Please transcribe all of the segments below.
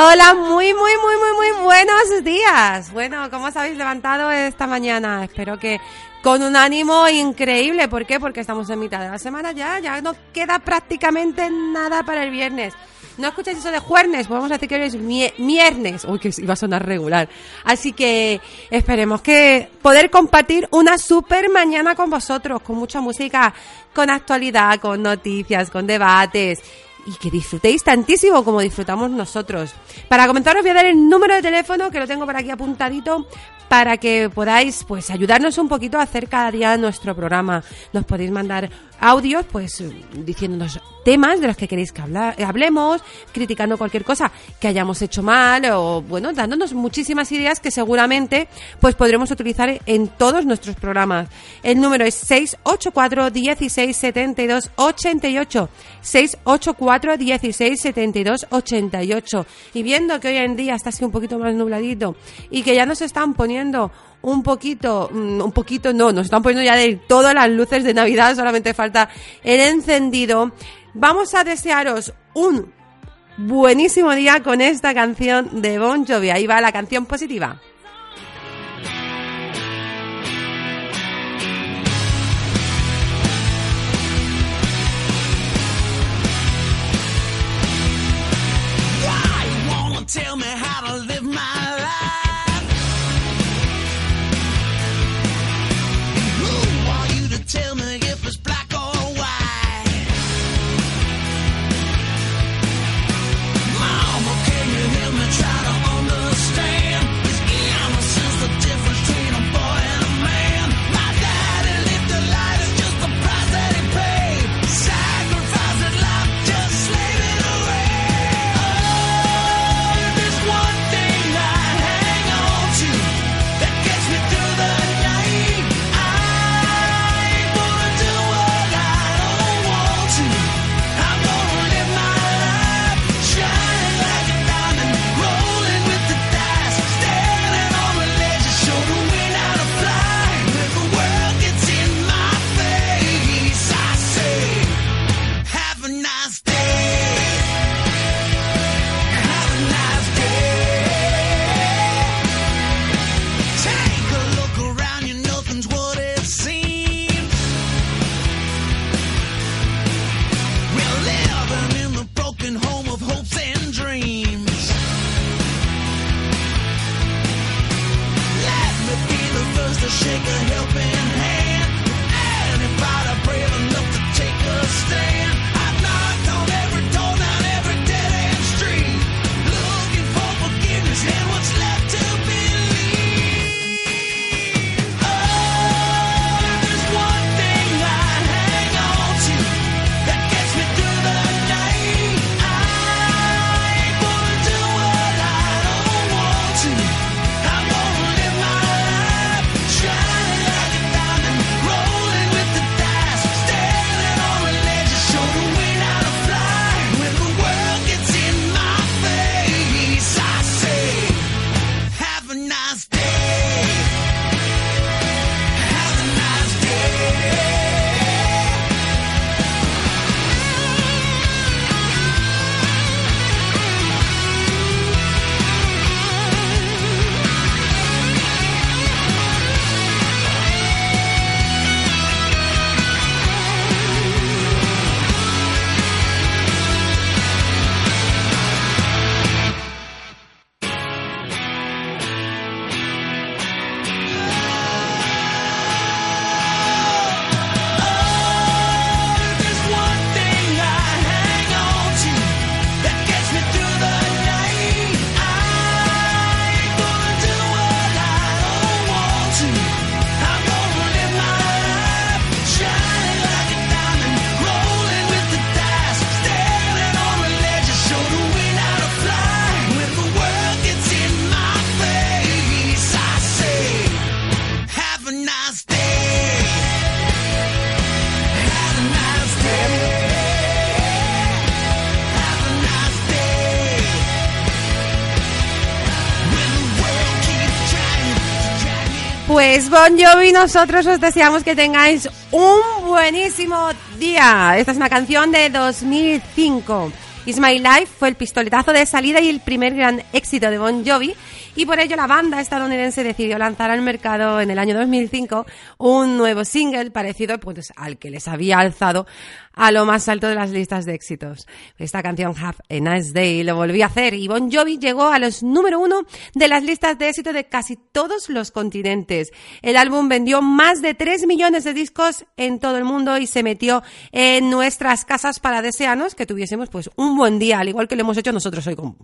Hola, muy, muy, muy, muy, muy buenos días. Bueno, ¿cómo os habéis levantado esta mañana? Espero que con un ánimo increíble. ¿Por qué? Porque estamos en mitad de la semana ya, ya no queda prácticamente nada para el viernes. No escucháis eso de jueves, podemos decir que hoy es viernes. Uy, que iba a sonar regular. Así que esperemos que poder compartir una super mañana con vosotros, con mucha música, con actualidad, con noticias, con debates y que disfrutéis tantísimo como disfrutamos nosotros. Para comentaros voy a dar el número de teléfono que lo tengo por aquí apuntadito para que podáis pues ayudarnos un poquito a hacer cada día nuestro programa. Nos podéis mandar audios pues diciéndonos temas de los que queréis que hablemos, criticando cualquier cosa que hayamos hecho mal o bueno, dándonos muchísimas ideas que seguramente pues podremos utilizar en todos nuestros programas. El número es 684 16 72 88 684 16 72 88 y viendo que hoy en día está así un poquito más nubladito y que ya nos están poniendo un poquito, mm, un poquito no, nos están poniendo ya de todas las luces de Navidad, solamente falta el encendido. Vamos a desearos un buenísimo día con esta canción de Bon Jovi. Ahí va la canción positiva. Pues Bon Jovi, nosotros os deseamos que tengáis un buenísimo día. Esta es una canción de 2005 Is My Life fue el pistoletazo de salida y el primer gran éxito de Bon Jovi y por ello la banda estadounidense decidió lanzar al mercado en el año 2005 un nuevo single parecido pues, al que les había alzado a lo más alto de las listas de éxitos. Esta canción Have a Nice Day lo volvió a hacer y Bon Jovi llegó a los número uno de las listas de éxito de casi todos los continentes. El álbum vendió más de 3 millones de discos en todo el mundo y se metió en nuestras casas para desearnos que tuviésemos pues un buen día, al igual que lo hemos hecho nosotros hoy con,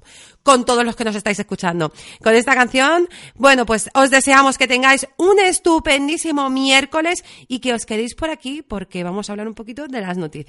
con todos los que nos estáis escuchando. Con esta canción, bueno, pues os deseamos que tengáis un estupendísimo miércoles y que os quedéis por aquí porque vamos a hablar un poquito de las noticias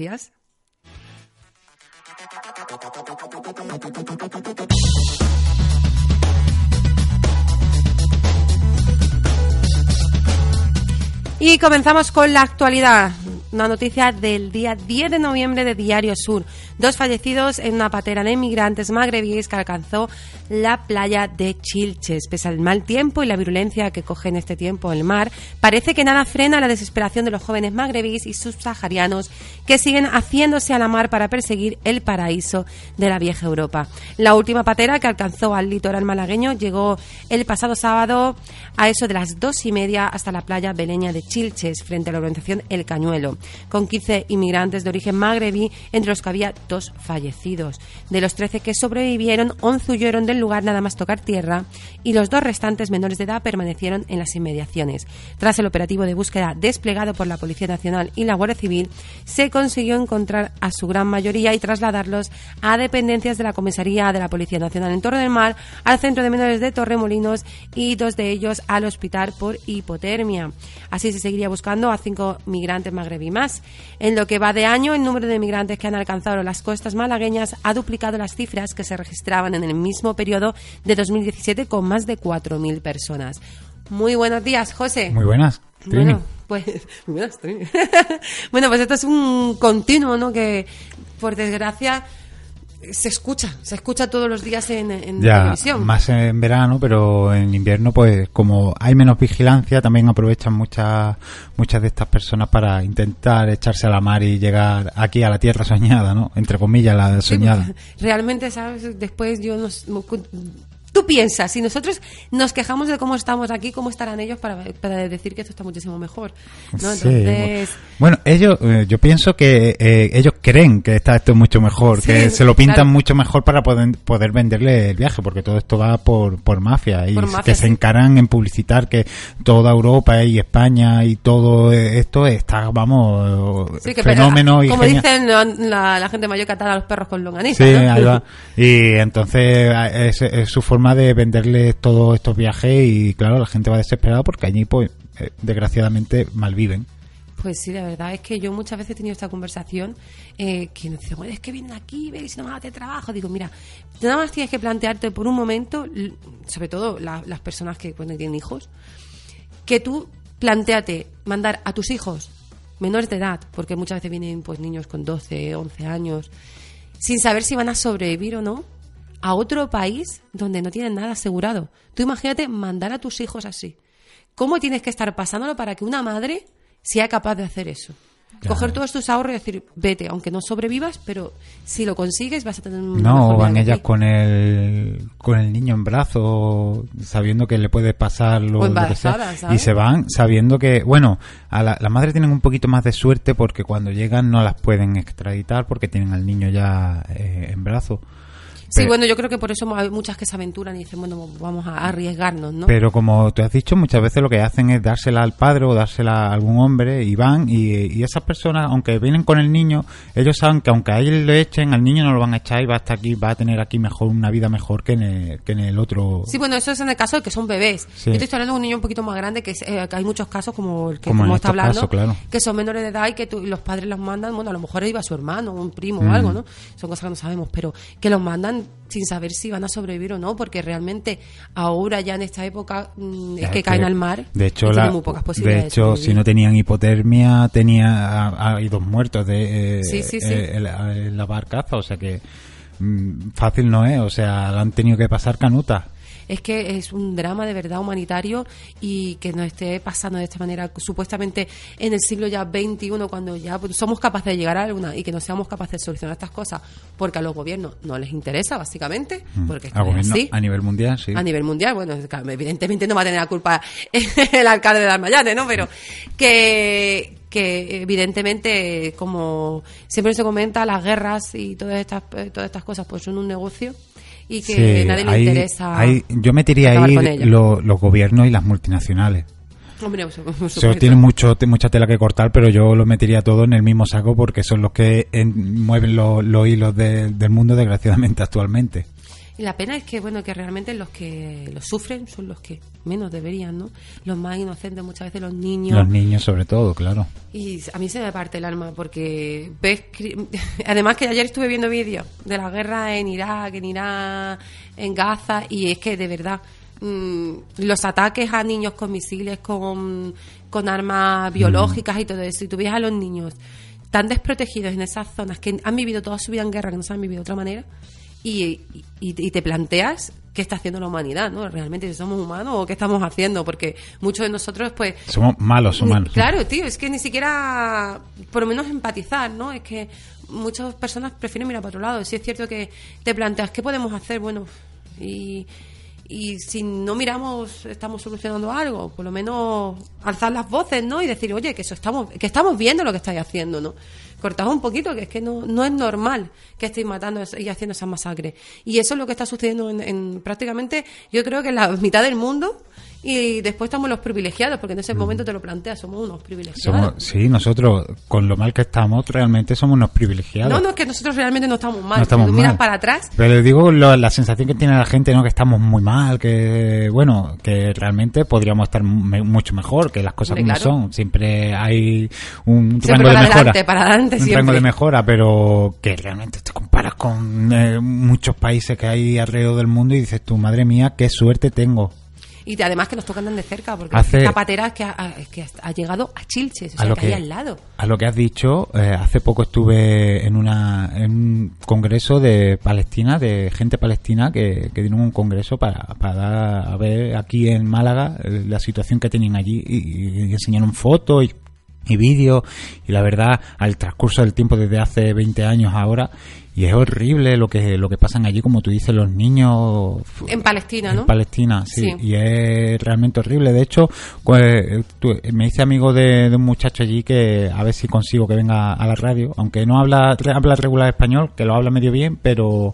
Y comenzamos con la actualidad. Una noticia del día 10 de noviembre de Diario Sur. Dos fallecidos en una patera de inmigrantes magrebíes que alcanzó la playa de Chilches. Pese al mal tiempo y la virulencia que coge en este tiempo el mar, parece que nada frena la desesperación de los jóvenes magrebíes y subsaharianos que siguen haciéndose a la mar para perseguir el paraíso de la vieja Europa. La última patera que alcanzó al litoral malagueño llegó el pasado sábado a eso de las dos y media hasta la playa beleña de Chilches, frente a la organización El Cañuelo con 15 inmigrantes de origen magrebí, entre los que había dos fallecidos. De los 13 que sobrevivieron, 11 huyeron del lugar nada más tocar tierra y los dos restantes menores de edad permanecieron en las inmediaciones. Tras el operativo de búsqueda desplegado por la Policía Nacional y la Guardia Civil, se consiguió encontrar a su gran mayoría y trasladarlos a dependencias de la Comisaría de la Policía Nacional en Torre del Mar, al Centro de Menores de Torremolinos y dos de ellos al hospital por hipotermia. Así se seguiría buscando a cinco migrantes magrebí más. En lo que va de año, el número de migrantes que han alcanzado las costas malagueñas ha duplicado las cifras que se registraban en el mismo periodo de 2017 con más de 4.000 personas. Muy buenos días, José. Muy buenas. Bueno, pues, bueno, pues esto es un continuo, ¿no? Que, por desgracia, se escucha, se escucha todos los días en, en ya, televisión. Más en verano, pero en invierno, pues como hay menos vigilancia, también aprovechan muchas muchas de estas personas para intentar echarse a la mar y llegar aquí a la tierra soñada, ¿no? Entre comillas, la soñada. Sí, realmente, ¿sabes? Después yo nos, tú piensas, si nosotros nos quejamos de cómo estamos aquí, ¿cómo estarán ellos para, para decir que esto está muchísimo mejor? ¿no? Entonces... Sí. Bueno, ellos, eh, yo pienso que eh, ellos creen que está esto mucho mejor, sí, que se lo pintan claro. mucho mejor para poder, poder venderle el viaje, porque todo esto va por, por mafia y por mafia, que sí. se encaran en publicitar que toda Europa y España y todo esto está, vamos, que fenómeno. Pero, como y dicen la, la, gente mayor que atar a los perros con longaniza. Sí, ¿no? ahí va. Y entonces es, es su forma de venderles todos estos viajes y claro, la gente va desesperada porque allí pues eh, desgraciadamente malviven. Pues sí, la verdad es que yo muchas veces he tenido esta conversación eh, que nos dicen, bueno, es que vienen aquí, ves, si no me de trabajo. Digo, mira, nada más tienes que plantearte por un momento, sobre todo la, las personas que pues, tienen hijos, que tú planteate mandar a tus hijos menores de edad, porque muchas veces vienen pues niños con 12, 11 años, sin saber si van a sobrevivir o no, a otro país donde no tienen nada asegurado. Tú imagínate mandar a tus hijos así. ¿Cómo tienes que estar pasándolo para que una madre sea capaz de hacer eso? Claro. Coger todos tus ahorros y decir, vete, aunque no sobrevivas, pero si lo consigues vas a tener un No, van ellas con el, con el niño en brazo, sabiendo que le puede pasar lo, lo que sea. Y se van sabiendo que, bueno, a la, las madres tienen un poquito más de suerte porque cuando llegan no las pueden extraditar porque tienen al niño ya eh, en brazo. Sí, pero, bueno, yo creo que por eso hay muchas que se aventuran y dicen, bueno, vamos a arriesgarnos, ¿no? Pero como tú has dicho, muchas veces lo que hacen es dársela al padre o dársela a algún hombre y van y, y esas personas, aunque vienen con el niño, ellos saben que aunque a él le echen, al niño no lo van a echar y va a estar aquí, va a tener aquí mejor una vida mejor que en el, que en el otro. Sí, bueno, eso es en el caso de que son bebés. Sí. Yo te estoy hablando de un niño un poquito más grande, que, es, eh, que hay muchos casos como el que como, como está hablando, casos, claro. que son menores de edad y que tú, y los padres los mandan, bueno, a lo mejor iba su hermano, un primo mm. o algo, ¿no? Son cosas que no sabemos, pero que los mandan sin saber si van a sobrevivir o no, porque realmente ahora ya en esta época mmm, es, que, que caen al mar de hecho, la, muy pocas posibilidades. De hecho, de si no tenían hipotermia, tenía hay dos muertos de eh, sí, sí, sí. Eh, en, la barcaza, o sea que mmm, fácil no es, o sea, han tenido que pasar canutas. Es que es un drama de verdad humanitario y que nos esté pasando de esta manera, supuestamente en el siglo ya XXI, cuando ya somos capaces de llegar a alguna y que no seamos capaces de solucionar estas cosas, porque a los gobiernos no les interesa, básicamente, mm. porque A nivel mundial, sí. A nivel mundial, bueno, evidentemente no va a tener la culpa el alcalde de Almayane, ¿no? Pero que que evidentemente, como siempre se comenta, las guerras y todas estas, todas estas cosas pues son un negocio y que nadie le interesa. yo metería ahí los gobiernos y las multinacionales. Hombre, tienen mucho, mucha tela que cortar, pero yo lo metería todo en el mismo saco porque son los que mueven los hilos del mundo, desgraciadamente, actualmente. Y la pena es que, bueno, que realmente los que lo sufren son los que menos deberían, ¿no? Los más inocentes, muchas veces los niños. Los niños, sobre todo, claro. Y a mí se me parte el alma porque ves. Además, que ayer estuve viendo vídeos de la guerra en Irak, en Irán, en Gaza, y es que de verdad. Mm, los ataques a niños con misiles, con, con armas biológicas y todo eso, y tú ves a los niños tan desprotegidos en esas zonas que han vivido toda su vida en guerra, que no se han vivido de otra manera, y, y, te planteas qué está haciendo la humanidad, ¿no? Realmente si somos humanos o qué estamos haciendo, porque muchos de nosotros, pues... Somos malos humanos. Claro, tío, es que ni siquiera, por lo menos empatizar, ¿no? Es que muchas personas prefieren mirar para otro lado. Si es cierto que te planteas, ¿qué podemos hacer? Bueno, y, y si no miramos, estamos solucionando algo, por lo menos alzar las voces, ¿no? Y decir, oye, que eso estamos, que estamos viendo lo que estáis haciendo, ¿no? Cortad un poquito, que es que no, no es normal que estéis matando y haciendo esa masacre. Y eso es lo que está sucediendo en, prácticamente, yo creo que en la mitad del mundo y después estamos los privilegiados, porque en ese momento te lo planteas, somos unos privilegiados. sí, nosotros, con lo mal que estamos, realmente somos unos privilegiados. No, no, es que nosotros realmente no estamos mal. No estamos miras para atrás. Pero digo la sensación que tiene la gente, ¿no? Que estamos muy mal, que, bueno, que realmente podríamos estar mucho mejor, que las cosas como son. Siempre hay un rango de mejora. Para adelante, un rango de mejora, pero que realmente te comparas con eh, muchos países que hay alrededor del mundo y dices, tu madre mía, qué suerte tengo y además que nos tocan de cerca, porque hace, Zapatera que ha, que ha llegado a Chilches, o sea, que, al lado. A lo que has dicho, eh, hace poco estuve en, una, en un congreso de Palestina, de gente palestina, que, que dieron un congreso para, para a ver aquí en Málaga eh, la situación que tenían allí y, enseñaron fotos y y vídeos y la verdad al transcurso del tiempo desde hace 20 años ahora y es horrible lo que lo que pasan allí como tú dices los niños en Palestina en Palestina sí, y es realmente horrible. De hecho pues, me hice amigo de, un muchacho allí que a ver si consigo que venga a la radio aunque no habla habla regular español que lo habla medio bien pero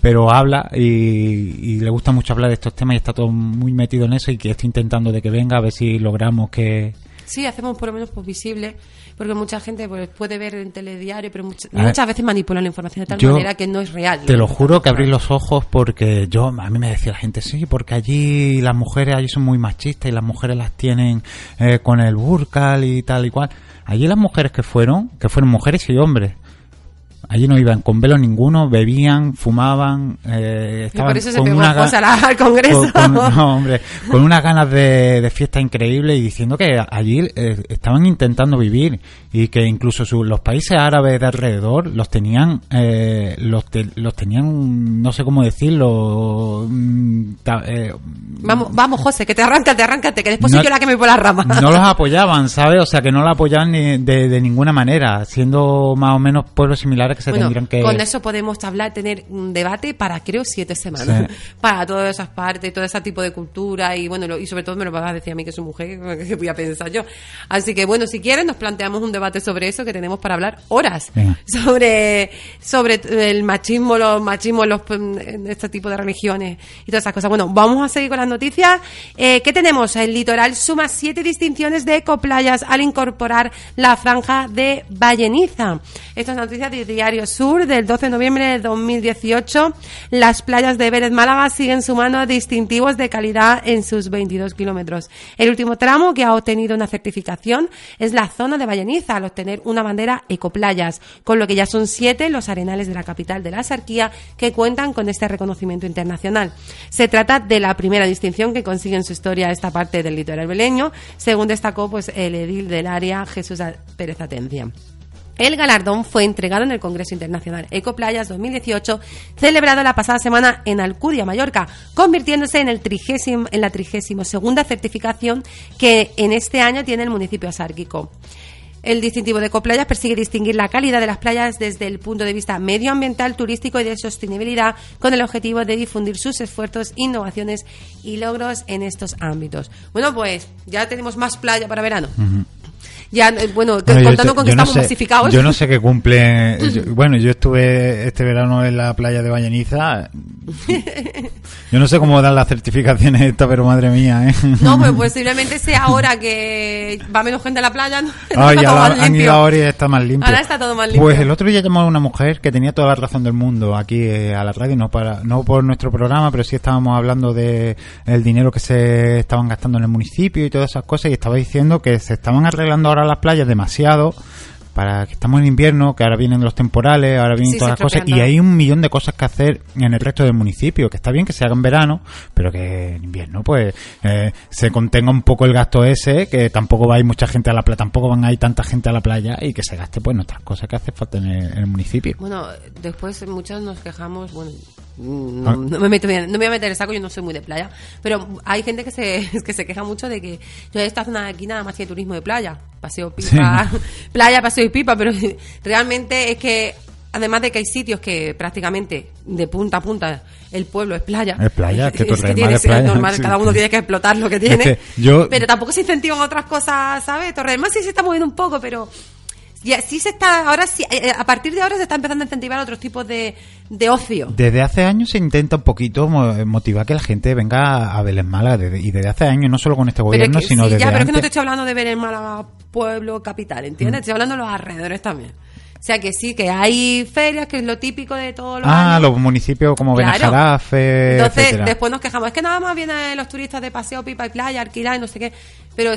pero habla y, y, le gusta mucho hablar de estos temas y está todo muy metido en eso y que estoy intentando de que venga a ver si logramos que Sí, hacemos por lo menos pues, visible, porque mucha gente pues, puede ver en telediario, pero muchas veces manipulan la información de tal manera que no es real. Te lo juro que abrís los ojos porque yo, a mí me decía la gente, sí, porque allí las mujeres allí son muy machistas y las mujeres las tienen eh, con el burcal y tal y cual. Allí las mujeres que fueron, que fueron mujeres y hombres, Allí no iban con velo ninguno, bebían, fumaban, eh, estaban por eso se con una al Congreso. Con, no, hombre, con unas ganas de, fiesta increíble y diciendo que allí eh, estaban intentando vivir y que incluso los países árabes de alrededor los tenían, eh, los, los tenían, no sé cómo decirlo. Mm, eh, vamos, vamos, José, que te arráncate, arráncate, que después soy yo la que me pone las ramas. No los apoyaban, ¿sabes? O sea, que no los apoyaban ni de, de ninguna manera, siendo más o menos pueblos similares con eso podemos hablar, tener un debate para, creo, siete semanas. Para todas esas partes, todo ese tipo de cultura y, bueno, y sobre todo me lo vas a decir a mí que soy mujer, que voy a pensar yo. Así que, bueno, si quieren, nos planteamos un debate sobre eso que tenemos para hablar horas. Sobre, sobre el machismo, los machismos, los, este tipo de religiones y todas esas cosas. Bueno, vamos a seguir con las noticias. Eh, ¿Qué tenemos? El litoral suma siete distinciones de ecoplayas al incorporar la franja de Valleniza. Estas noticias de Diario Sur del 12 de noviembre de 2018. Las playas de Vélez Málaga siguen sumando distintivos de calidad en sus 22 kilómetros. El último tramo que ha obtenido una certificación es la zona de Valleniza, al obtener una bandera Ecoplayas, con lo que ya son siete los arenales de la capital de la Sarquía que cuentan con este reconocimiento internacional. Se trata de la primera distinción que consigue en su historia esta parte del litoral beleño, según destacó pues, el edil del área Jesús Pérez Atencia. El galardón fue entregado en el Congreso Internacional Ecoplayas 2018, celebrado la pasada semana en Alcudia, Mallorca, convirtiéndose en, el trigésimo, en la trigésimo segunda certificación que en este año tiene el municipio asárquico. El distintivo de Ecoplayas persigue distinguir la calidad de las playas desde el punto de vista medioambiental, turístico y de sostenibilidad, con el objetivo de difundir sus esfuerzos, innovaciones y logros en estos ámbitos. Bueno, pues ya tenemos más playa para verano ya, eh, bueno, contando con que estamos masificados. Yo no sé qué cumple. bueno, yo estuve este verano en la playa de Valleniza. Yo no sé cómo dan las certificaciones esta, pero madre mía, ¿eh? No, pues posiblemente sea ahora que va menos gente a la playa. ¿no? Ah, ya han ido ahora y está más limpio. Ahora está todo más limpio. Pues el otro día llamó a una mujer que tenía toda la razón del mundo aquí eh, a la radio, no para no por nuestro programa, pero sí estábamos hablando de el dinero que se estaban gastando en el municipio y todas esas cosas y estaba diciendo que se estaban arreglando ahora las playas demasiado para que estamos en invierno, que ahora vienen los temporales, ahora vienen todas las cosas, y hay un millón de cosas que hacer en el resto del municipio, que está bien que se haga en verano, pero que en invierno pues eh, se contenga un poco el gasto ese, que tampoco va a ir mucha gente a la playa, tampoco van a ir tanta gente a la playa, y que se gaste pues en otras cosas que hace falta en el, municipio. Bueno, después muchos nos quejamos, bueno, no, me meto bien, no me voy a meter el saco, yo no soy muy de playa, pero hay gente que se, que se queja mucho de que yo esta zona de aquí nada más que turismo de playa, paseo pipa, playa, paseo pipa, pero realmente es que además de que hay sitios que prácticamente de punta a punta el pueblo es playa. Es playa, que, es, que normal, cada uno tiene que explotar lo que tiene. Pero tampoco se incentivan otras cosas, ¿sabes? Torre del Mar sí se está moviendo un poco, pero ya, sí se está, ahora sí, eh, a partir de ahora se está empezando a incentivar otros tipos de, de ocio. Desde hace años se intenta un poquito motivar que la gente venga a Belén Málaga, y desde hace años, no solo con este gobierno, sino desde Ya, pero es que no te estoy hablando de Belén Málaga, pueblo, capital, ¿entiendes? Mm. Estoy hablando de los alrededores también. O sea que sí, que hay ferias, que es lo típico de todos los Ah, los municipios como Benajarafe, Entonces, después nos quejamos. Es que nada más vienen los turistas de paseo, pipa y playa, alquilar y no sé qué. Pero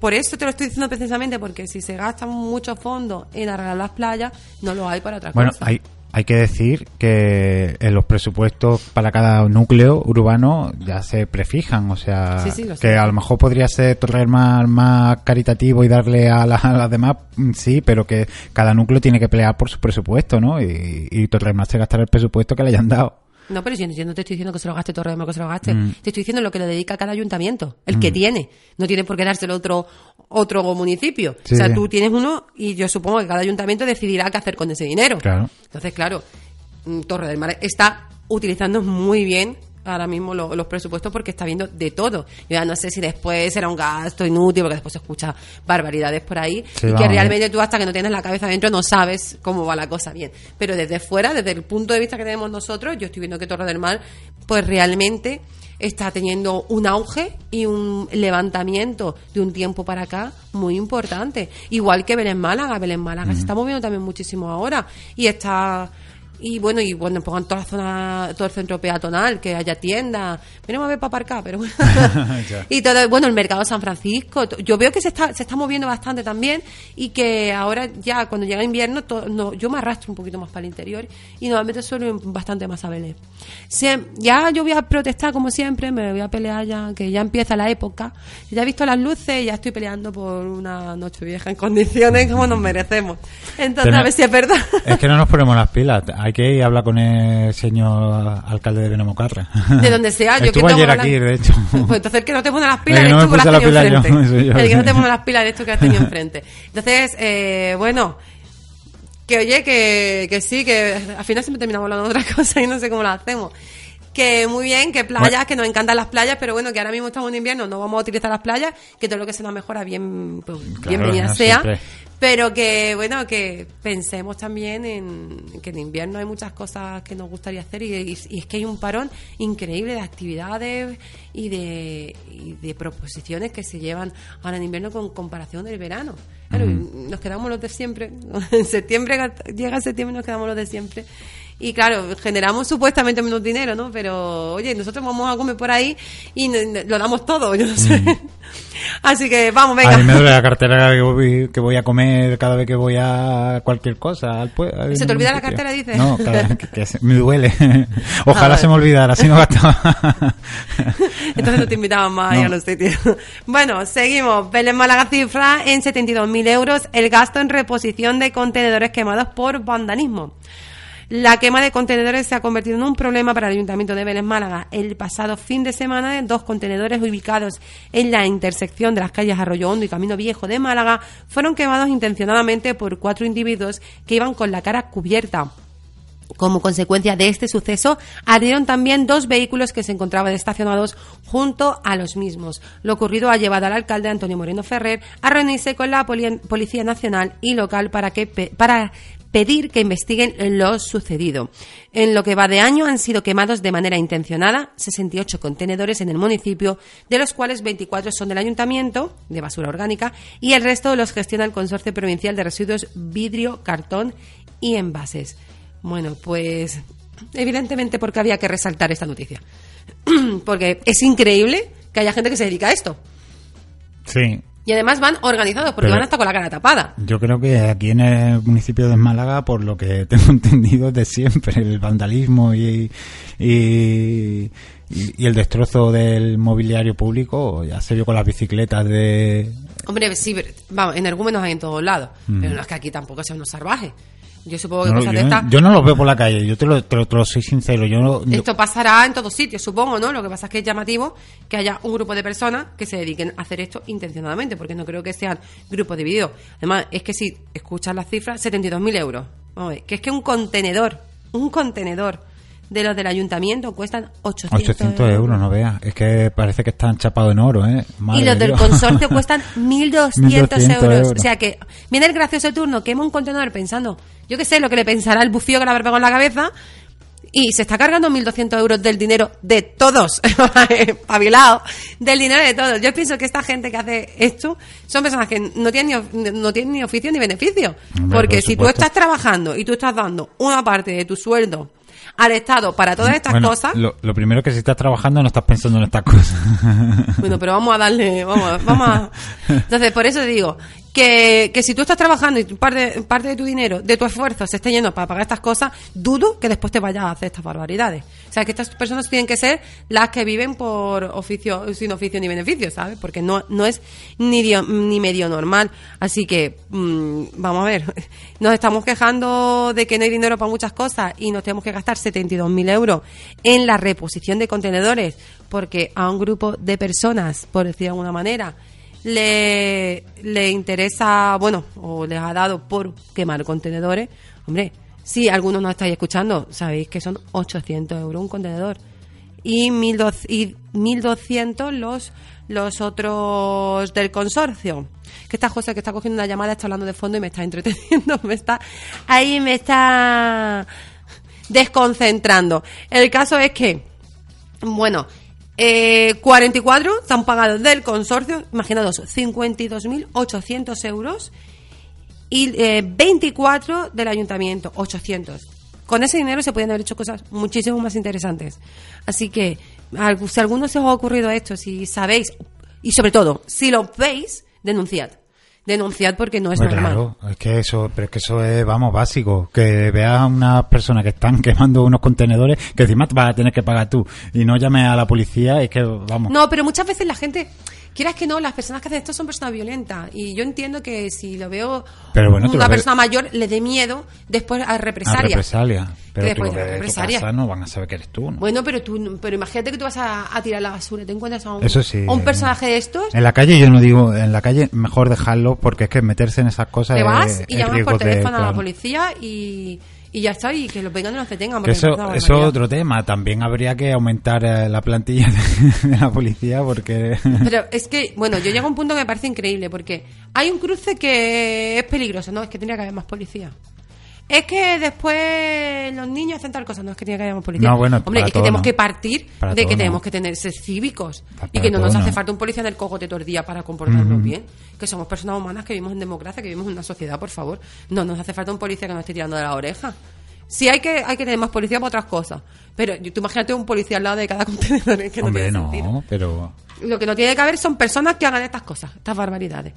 por eso te lo estoy diciendo precisamente, porque si se gastan muchos fondos en arreglar las playas, no lo hay para otra bueno, cosa. Hay, hay que decir que en los presupuestos para cada núcleo urbano ya se prefijan, o sea, que a lo mejor podría ser Torre más, más caritativo y darle a, las demás, mm, sí, pero que cada núcleo tiene que pelear por su presupuesto, ¿no? Y, y Torre más se gastará el presupuesto que le hayan dado. No, pero yo, no te estoy diciendo que se lo gaste Torre que se lo gaste. Mm. Te estoy diciendo lo que le dedica cada ayuntamiento, el que mm. tiene. No tiene por qué dárselo otro otro municipio. O sea, tú tienes uno y yo supongo que cada ayuntamiento decidirá qué hacer con ese dinero. Claro. Entonces, claro, mm, Torre del Mar está utilizando muy bien ahora mismo los presupuestos porque está viendo de todo. Yo ya no sé si después será un gasto inútil porque después se escucha barbaridades por ahí y que realmente tú hasta que no tienes la cabeza adentro no sabes cómo va la cosa bien. Pero desde fuera, desde el punto de vista que tenemos nosotros, yo estoy viendo que Torre del Mar pues realmente está teniendo un auge y un levantamiento de un tiempo para acá muy importante. Igual que Belén Málaga. Belén Málaga se está moviendo también muchísimo ahora y está y bueno, y bueno, pongan toda la zona, todo el centro peatonal, que haya tiendas. Venimos a ver para aparcar, pero bueno. y todo, bueno, el mercado de San Francisco. Yo veo que se está, se está moviendo bastante también y que ahora ya cuando llega invierno, no, yo me arrastro un poquito más para el interior y normalmente suelo ir bastante más a Belén. ya yo voy a protestar como siempre, me voy a pelear ya, que ya empieza la época. Ya he visto las luces y ya estoy peleando por una noche vieja en condiciones como nos merecemos. Entonces, a ver si es verdad. Es que no nos ponemos las pilas hay que ir a hablar con el señor alcalde de Benamocarra. De donde sea, yo Estuvo ayer aquí, de hecho. Pues entonces que no te ponga las pilas, eres tú que las has tenido enfrente. el que no te ponga las pilas, eres tú que has tenido enfrente. Entonces, eh, bueno, que oye, que, que sí, que al final siempre terminamos hablando de otra cosa y no sé cómo lo hacemos que muy bien, que playas, que nos encantan las playas, pero bueno, que ahora mismo estamos en invierno, no vamos a utilizar las playas, que todo lo que se nos mejora bien, pues, bienvenida sea. Pero que, bueno, que pensemos también en que en invierno hay muchas cosas que nos gustaría hacer y, es que hay un parón increíble de actividades y de, de proposiciones que se llevan ahora en invierno con comparación del verano. Claro, nos quedamos los de siempre. En septiembre, llega septiembre y nos quedamos los de siempre. Y claro, generamos supuestamente menos dinero, ¿no? Pero, oye, nosotros vamos a comer por ahí y lo damos todo, yo no sé. Mm. Así que vamos, venga. A mí me duele la cartera que voy, a comer cada vez que voy a cualquier cosa. ¿Se te olvida la cartera, dices? No, que, me duele. Ojalá se me olvidara, así no gastaba. Entonces no te invitaban más a los sitios. Bueno, seguimos. Belén Málaga cifra en 72.000 euros el gasto en reposición de contenedores quemados por vandalismo. La quema de contenedores se ha convertido en un problema para el Ayuntamiento de Vélez Málaga. El pasado fin de semana, dos contenedores ubicados en la intersección de las calles Arroyo Hondo y Camino Viejo de Málaga fueron quemados intencionadamente por cuatro individuos que iban con la cara cubierta. Como consecuencia de este suceso, ardieron también dos vehículos que se encontraban estacionados junto a los mismos. Lo ocurrido ha llevado al alcalde Antonio Moreno Ferrer a reunirse con la Policía Nacional y local para, que, para pedir que investiguen lo sucedido. En lo que va de año han sido quemados de manera intencionada 68 contenedores en el municipio, de los cuales 24 son del ayuntamiento de basura orgánica y el resto los gestiona el Consorcio Provincial de Residuos Vidrio, Cartón y Envases. Bueno, pues evidentemente porque había que resaltar esta noticia. porque es increíble que haya gente que se dedica a esto. Sí, y además van organizados porque van hasta con la cara tapada. Yo creo que aquí en el municipio de Málaga, por lo que tengo entendido de siempre, el vandalismo y, y, el destrozo del mobiliario público, ya se vio con las bicicletas de... Hombre, sí, vamos, energúmenos hay en todos lados, mm. pero no es que aquí tampoco sea unos salvajes. Yo supongo que cosas de estas. Yo no los veo por la calle, yo te lo, te lo, soy sincero. Yo Esto pasará en todos sitios, supongo, ¿no? Lo que pasa es que es llamativo que haya un grupo de personas que se dediquen a hacer esto intencionadamente, porque no creo que sean grupos divididos. Además, es que si escuchas las cifras, 72.000 euros. Vamos a ver, que es que un contenedor, un contenedor de los del ayuntamiento cuestan 800, 800 euros. no veas. Es que parece que están chapados en oro, ¿eh? y los del consorcio cuestan 1.200 euros. O sea que viene el gracioso turno, quema un contenedor pensando, yo qué sé, lo que le pensará el bufío que le habrá pegado en la cabeza, y se está cargando 1.200 euros del dinero de todos, pavilado, del dinero de todos. Yo pienso que esta gente que hace esto son personas que no tienen ni, no tienen ni oficio ni beneficio. porque si tú estás trabajando y tú estás dando una parte de tu sueldo al Estado para todas estas cosas. Lo, primero que si estás trabajando no estás pensando en estas cosas. Bueno, pero vamos a darle, vamos, vamos a... Entonces, por eso digo que, que si tú estás trabajando y parte, parte de tu dinero, de tu esfuerzo se esté yendo para pagar estas cosas, dudo que después te vayas a hacer estas barbaridades. O sea, que estas personas tienen que ser las que viven por oficio, sin oficio ni beneficio, ¿sabes? Porque no, no es ni, ni medio normal. Así que, mm, vamos a ver, nos estamos quejando de que no hay dinero para muchas cosas y nos tenemos que gastar 72.000 euros en la reposición de contenedores porque a un grupo de personas, por decir de alguna manera, le, le interesa, bueno, o les ha dado por quemar contenedores, hombre, si algunos no estáis escuchando, sabéis que son 800 euros un contenedor y 1.200 los, los otros del consorcio. Que esta José que está cogiendo una llamada, está hablando de fondo y me está entreteniendo, me está ahí me está desconcentrando. El caso es que, bueno, eh, 44 están pagados del consorcio, imaginados 52.800 euros y 24 eh, del ayuntamiento, 800. Con ese dinero se podían haber hecho cosas muchísimo más interesantes. Así que, si alguno se os ha ocurrido esto, si sabéis, y sobre todo, si lo veis, denunciad denunciad porque no es pues normal. Claro, es que eso, pero es que eso es, vamos, básico. Que veas a unas personas que están quemando unos contenedores que encima vas a tener que pagar tú y no llames a la policía, es que, vamos. No, pero muchas veces la gente quieras que no, las personas que hacen esto son personas violentas. Y yo entiendo que si lo veo Pero bueno, una persona mayor, le dé miedo después a represalia. A represalia. Pero tú represalia. no van a saber que eres tú. Bueno, pero tú, pero imagínate que tú vas a, tirar la basura, te encuentras a un, un personaje de estos. En la calle yo no digo, en la calle mejor dejarlo porque es que meterse en esas cosas. Te vas y llamas por teléfono a la policía y y ya está, y que los vengan los que tengan. Eso, es otro tema. También habría que aumentar eh, la plantilla de, la policía porque... Pero es que, bueno, yo llego a un punto que me parece increíble porque hay un cruce que es peligroso, ¿no? Es que tendría que haber más policía. Es que después los niños hacen tal cosa, no es que tiene que haber policía. No, bueno, Hombre, es que tenemos que partir de que tenemos que tener ser cívicos y que no nos hace falta un policía en el cogote todo el día para comportarnos bien. Que somos personas humanas que vivimos en democracia, que vivimos en una sociedad, por favor. No nos hace falta un policía que nos esté tirando de la oreja. Sí hay que, hay que tener más policía para otras cosas. Pero tú imagínate un policía al lado de cada contenedor. Que Hombre, no, no pero... Lo que no tiene que haber son personas que hagan estas cosas, estas barbaridades.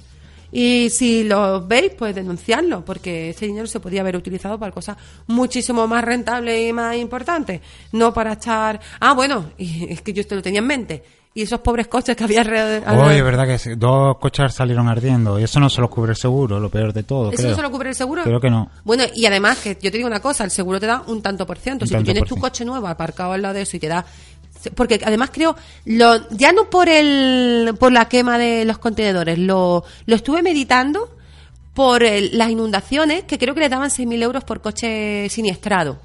Y si lo veis, pues denunciarlo, porque ese dinero se podía haber utilizado para cosas muchísimo más rentables y más importantes. No para echar. Ah, bueno, y es que yo esto lo tenía en mente. Y esos pobres coches que había alrededor. Oye, es verdad que dos coches salieron ardiendo. Y eso no se lo cubre el seguro, lo peor de todo. ¿Eso no se lo cubre el seguro? Creo que no. Bueno, y además, que yo te digo una cosa: el seguro te da un tanto por ciento. si tú tienes tu coche nuevo aparcado al lado de eso y te da porque además creo lo ya no por el por la quema de los contenedores lo, lo estuve meditando por las inundaciones que creo que le daban 6.000 euros por coche siniestrado.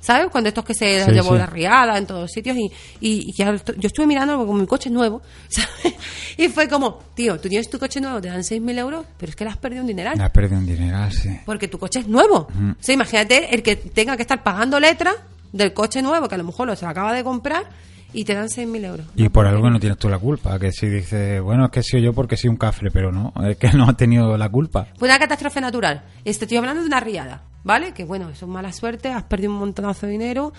¿sabes? cuando estos que se llevó la riada en todos sitios y, y, yo estuve mirando con mi coche nuevo ¿sabes? y fue como tío tú tienes tu coche nuevo te dan 6.000 euros pero es que le has perdido un dineral. Le has perdido un dineral sí. Porque tu coche es nuevo. O sea, imagínate el que tenga que estar pagando letras del coche nuevo que a lo mejor lo se acaba de comprar y te dan 6.000 euros. Y por algo no tienes tú la culpa, que si dices, bueno, es que soy yo porque soy un cafre, pero no, es que no ha tenido la culpa. Pues una catástrofe natural. Estoy hablando de una riada, ¿vale? Que bueno, eso es mala suerte, has perdido un montonazo de dinero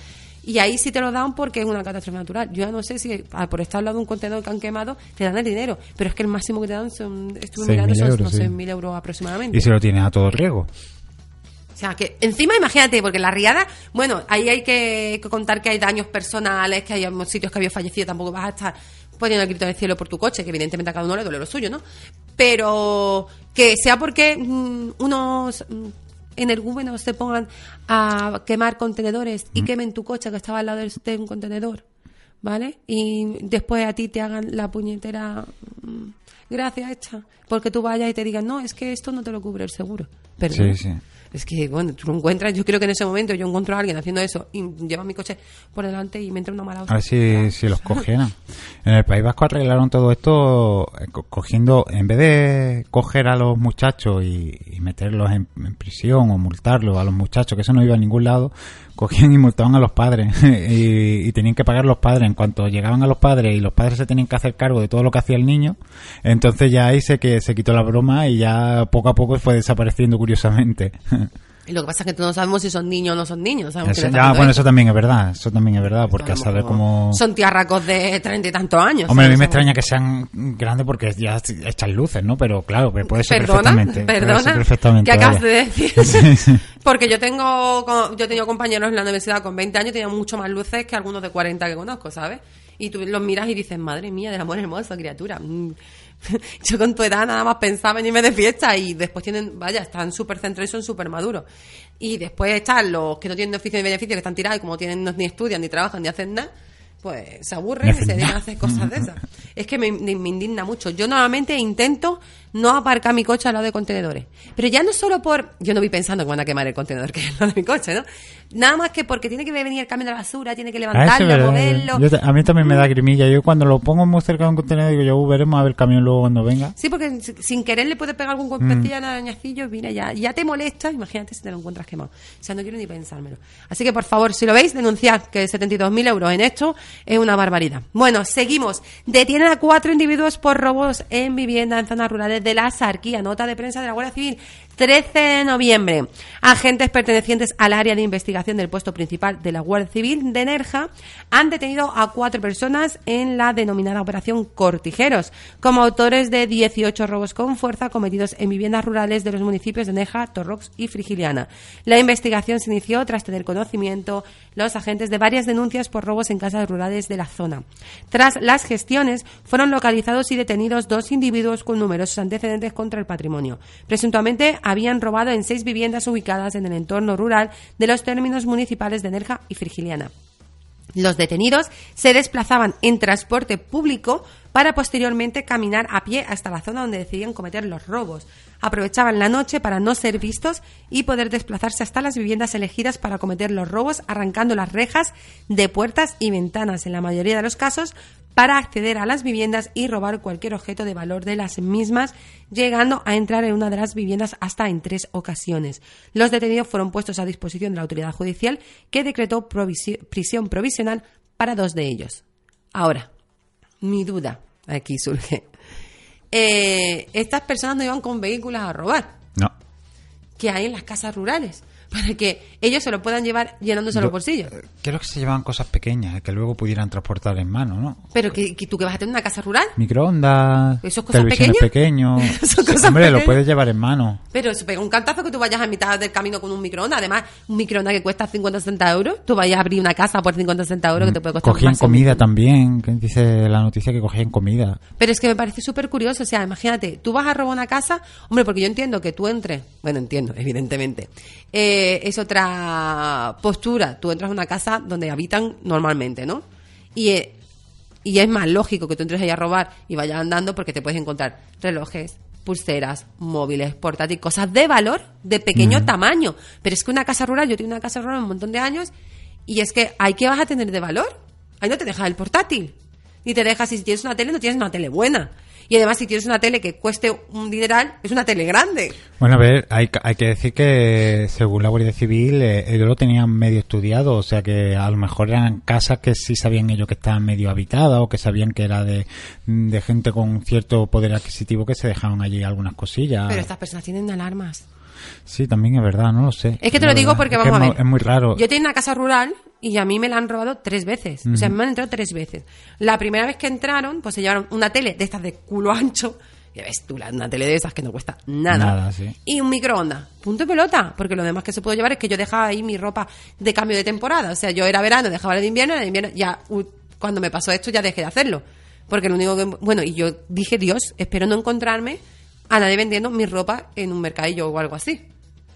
y ahí sí te lo dan porque es una catástrofe natural. Yo ya no sé si ah, por estar al lado de un contenedor que han quemado te dan el dinero, pero es que el máximo que te dan son, estuve mirando, son euros, 6.000 euros aproximadamente. Y si lo tienes a todo riesgo. O sea, que encima imagínate, porque la riada, bueno, ahí hay que contar que hay daños personales, que hay sitios que había fallecido, tampoco vas a estar poniendo el grito del cielo por tu coche, que evidentemente a cada uno le duele lo suyo, ¿no? Pero que sea porque mm, unos mm, energúmenos se pongan a quemar contenedores y mm. quemen tu coche que estaba al lado de un contenedor, ¿vale? Y después a ti te hagan la puñetera gracia hecha, porque tú vayas y te digan, no, es que esto no te lo cubre el seguro. Sí, sí es que, bueno, tú lo encuentras, yo creo que en ese momento yo encuentro a alguien haciendo eso y lleva mi coche por delante y me entra una mala A ver si, si los cogieran. en el País Vasco arreglaron todo esto eh, cogiendo, en vez de coger a los muchachos y, meterlos en, prisión o multarlos a los muchachos, que eso no iba a ningún lado, cogían y multaban a los padres y, tenían que pagar los padres. En cuanto llegaban a los padres y los padres se tenían que hacer cargo de todo lo que hacía el niño, entonces ya ahí se, que se quitó la broma y ya poco a poco fue desapareciendo curiosamente. Y lo que pasa es que no sabemos si son niños o no son niños. ya, bueno, eso también es verdad. Eso también es verdad, porque a saber cómo. Son tiarracos de treinta y tantos años. Hombre, a mí me extraña que sean grandes porque ya echan luces, ¿no? Pero claro, puede ser perfectamente. Perdona, perfectamente, ¿qué acabas de decir? Porque yo tengo, yo he tenido compañeros en la universidad con 20 años y tenían mucho más luces que algunos de 40 que conozco, ¿sabes? Y tú los miras y dices, madre mía, del amor hermoso, criatura. Mm, yo con tu edad nada más pensaba en irme de fiesta y después tienen, vaya, están súper centrados y son súper maduros. Y después están los que no tienen oficio ni beneficio, que están tirados y como tienen, ni estudian, ni trabajan, ni hacen nada, pues se aburren y se dejan hacer cosas de esas. Es que me, me, indigna mucho. Yo normalmente intento no aparcar mi coche al lado de contenedores. Pero ya no solo por... Yo no voy pensando que van a quemar el contenedor que es al lado de mi coche, ¿no? Nada más que porque tiene que venir el camión de la basura, tiene que ah, levantarlo, moverlo. a mí también me da grimilla. Yo cuando lo pongo muy cerca de un contenedor digo, yo veremos a ver el camión luego cuando venga. Sí, porque sin querer le puede pegar algún golpecillo mm. arañacillo, mira, ya, ya te molesta, imagínate si te lo encuentras quemado. O sea, no quiero ni pensármelo. Así que, por favor, si lo veis, denunciad que 72.000 euros en esto es una barbaridad. Bueno, seguimos. Detienen a cuatro individuos por robos en vivienda en zonas rurales de la Sarquía. Nota de prensa de la Guardia Civil. 13 de noviembre, agentes pertenecientes al área de investigación del puesto principal de la Guardia Civil de Nerja han detenido a cuatro personas en la denominada Operación Cortijeros, como autores de 18 robos con fuerza cometidos en viviendas rurales de los municipios de Nerja, Torrox y Frigiliana. La investigación se inició tras tener conocimiento los agentes de varias denuncias por robos en casas rurales de la zona. Tras las gestiones, fueron localizados y detenidos dos individuos con numerosos antecedentes contra el patrimonio. Presuntamente habían robado en seis viviendas ubicadas en el entorno rural de los términos municipales de Nerja y Frigiliana. Los detenidos se desplazaban en transporte público para posteriormente caminar a pie hasta la zona donde decidían cometer los robos. Aprovechaban la noche para no ser vistos y poder desplazarse hasta las viviendas elegidas para cometer los robos, arrancando las rejas de puertas y ventanas. En la mayoría de los casos, para acceder a las viviendas y robar cualquier objeto de valor de las mismas, llegando a entrar en una de las viviendas hasta en tres ocasiones. Los detenidos fueron puestos a disposición de la autoridad judicial que decretó prisión provisional para dos de ellos. Ahora, mi duda aquí surge. Eh, estas personas no iban con vehículos a robar. No. Que hay en las casas rurales. Para que ellos se lo puedan llevar llenándose los bolsillos. Eh, creo que se llevaban cosas pequeñas que luego pudieran transportar en mano, ¿no? Pero que, tú que vas a tener una casa rural. Microondas, ¿Eso cosas televisiones pequeños. Hombre, lo puedes llevar en mano. Pero se pega un cantazo que tú vayas a mitad del camino con un microondas. Además, un microondas que cuesta 50 60 euros, tú vayas a abrir una casa por 50 60 euros que te puede costar Cogían comida también, que dice la noticia que cogían comida. Pero es que me parece súper curioso, o sea, imagínate, tú vas a robar una casa, hombre, porque yo entiendo que tú entres, bueno, entiendo, evidentemente, eh, es otra postura, tú entras a una casa donde habitan normalmente, ¿no? Y, eh, y es más lógico que tú entres ahí a robar y vayas andando porque te puedes encontrar relojes, pulseras, móviles, portátiles, cosas de valor, de pequeño tamaño. Pero es que una casa rural, yo tengo una casa rural un montón de años y es que hay que vas a tener de valor. Ahí no te dejas el portátil. Ni te dejas, si tienes una tele, no tienes una tele buena. Y además, si tienes una tele que cueste un dineral, es una tele grande. Bueno, a ver, hay, hay que decir que según la Guardia Civil, eh, ellos lo tenían medio estudiado, o sea que a lo mejor eran casas que sí sabían ellos que estaban medio habitadas o que sabían que era de, de gente con cierto poder adquisitivo que se dejaban allí algunas cosillas. Pero estas personas tienen alarmas. Sí, también es verdad, no lo sé. Es que te lo digo porque vamos a ver. Es muy raro. Yo tengo una casa rural y a mí me la han robado tres veces. O sea, me han entrado tres veces. La primera vez que entraron, pues se llevaron una tele de estas de culo ancho. Y ves tú, una tele de esas que no cuesta nada. nada sí. Y un microondas. Punto de pelota. Porque lo demás que se puede llevar es que yo dejaba ahí mi ropa de cambio de temporada. O sea, yo era verano, dejaba la de invierno, la de invierno. Ya, cuando me pasó esto, ya dejé de hacerlo. Porque lo único que. Bueno, y yo dije, Dios, espero no encontrarme a nadie vendiendo mi ropa en un mercadillo o algo así.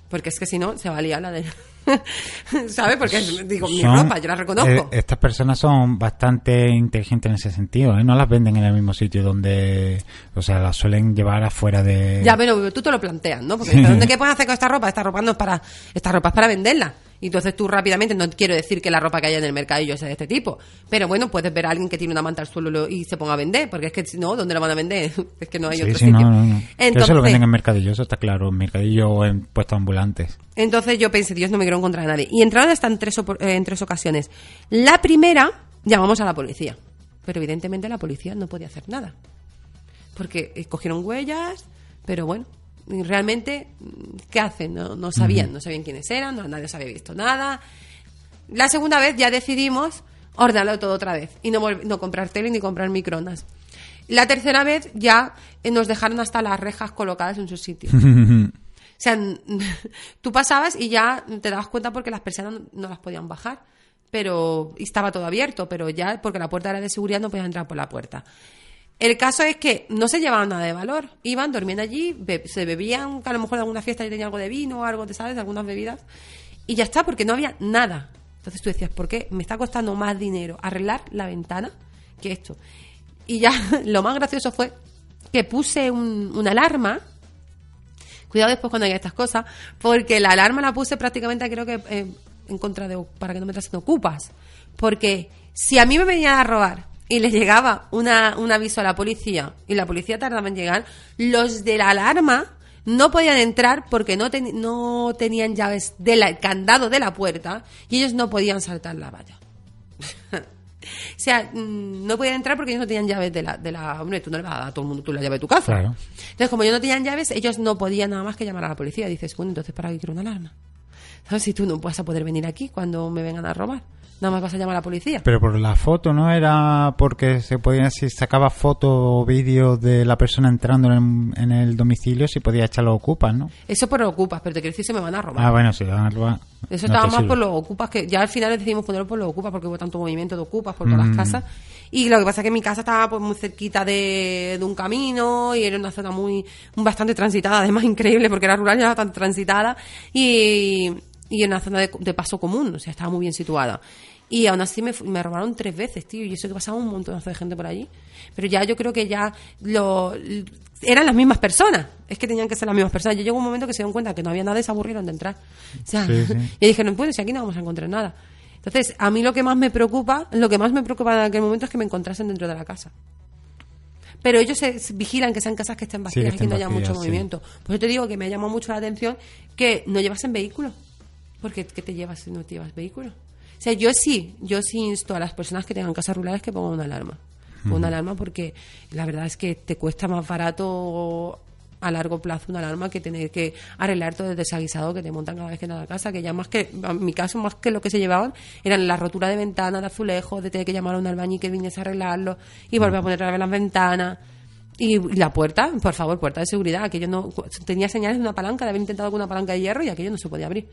Porque es que si no, se valía la de. ¿Sabes? Porque digo, mi ropa, yo la reconozco. Eh, estas personas son bastante inteligentes en ese sentido, ¿eh? No las venden en el mismo sitio donde. O sea, las suelen llevar afuera de. Ya, pero tú te lo planteas, ¿no? Porque ¿dónde qué pueden hacer con esta ropa? Esta ropa no es para. Esta ropa es para venderla. Y entonces tú rápidamente, no quiero decir que la ropa que haya en el mercadillo sea de este tipo, pero bueno, puedes ver a alguien que tiene una manta al suelo y se ponga a vender, porque es que si no, ¿dónde lo van a vender? es que no hay otro sitio. Entonces, lo venden en mercadillos, eso está claro, en mercadillo o en puestos ambulantes. Entonces yo pensé, Dios, no me quiero encontrar a nadie. Y entraron hasta en tres, eh, en tres ocasiones. La primera, llamamos a la policía, pero evidentemente la policía no podía hacer nada, porque cogieron huellas, pero bueno, realmente, ¿qué hacen? No, no sabían, no sabían quiénes eran, no, nadie se había visto nada. La segunda vez ya decidimos ordenarlo todo otra vez y no, no comprar tele ni comprar microondas. La tercera vez ya eh, nos dejaron hasta las rejas colocadas en su sitio. o sea, tú pasabas y ya te dabas cuenta porque las personas no las podían bajar, pero estaba todo abierto, pero ya porque la puerta era de seguridad no podían entrar por la puerta. El caso es que no se llevaban nada de valor. Iban, dormían allí, se bebían, a lo mejor en alguna fiesta ya tenía algo de vino o algo, de ¿sabes? Algunas bebidas. Y ya está, porque no había nada. Entonces tú decías, ¿por qué me está costando más dinero arreglar la ventana que esto? Y ya lo más gracioso fue que puse una alarma. Cuidado después cuando haya estas cosas, porque la alarma la puse prácticamente creo que eh, en contra de para que no me trasen ocupas. Porque si a mí me venían a robar y les llegaba una, un aviso a la policía y la policía tardaba en llegar, los de la alarma no podían entrar porque no, no tenían llaves del candado de la puerta y ellos no podían saltar la valla. o sea, mm, no podían entrar porque ellos no tenían llaves de la, de la... Hombre, tú no le vas a dar a todo el mundo tú la llave de tu casa. Entonces, como ellos no tenían llaves, ellos no podían nada más que llamar a la policía. dices, bueno, entonces ¿para qué quiero una alarma? ¿Sabes? Si tú no vas a poder venir aquí cuando me vengan a robar nada más vas a llamar a la policía. Pero por la foto, ¿no? Era porque se podía, si sacaba foto o vídeo de la persona entrando en, el domicilio, si podía echar los ocupas, ¿no? Eso por los ocupas, pero te quiero decir, se me van a robar. Ah, bueno, sí, van a robar. Eso estaba más por los ocupas, que ya al final decidimos ponerlo por los ocupas porque hubo tanto movimiento de ocupas por todas las mm. casas. Y lo que pasa es que mi casa estaba pues, muy cerquita de, un camino y era una zona muy bastante transitada, además increíble porque era rural y era tan transitada y, y en una zona de, de paso común, o sea, estaba muy bien situada. Y aún así me, me robaron tres veces, tío. Y eso que pasaba un montón de gente por allí. Pero ya yo creo que ya lo eran las mismas personas. Es que tenían que ser las mismas personas. Yo llegó un momento que se dieron cuenta que no había nada y se aburrieron de entrar. O sea, y dije, no puedo, si aquí no vamos a encontrar nada. Entonces, a mí lo que más me preocupa, lo que más me preocupa en aquel momento es que me encontrasen dentro de la casa. Pero ellos se, vigilan que sean casas que estén vacías y que no haya mucho movimiento. Pues yo te digo que me ha llamado mucho la atención que no llevasen vehículo. Porque ¿qué te llevas si no te llevas vehículo? O sea, yo sí, yo sí insto a las personas que tengan casas rurales que pongan una alarma. Una alarma porque la verdad es que te cuesta más barato a largo plazo una alarma que tener que arreglar todo el desaguisado que te montan cada vez que a la casa, que ya más que, en mi caso, más que lo que se llevaban, eran la rotura de ventanas, de azulejos, de tener que llamar a un albañil que viniese a arreglarlo y volver a poner otra vez las ventanas. Y la puerta, por favor, puerta de seguridad, aquello no tenía señales de una palanca, de haber intentado con una palanca de hierro y aquello no se podía abrir.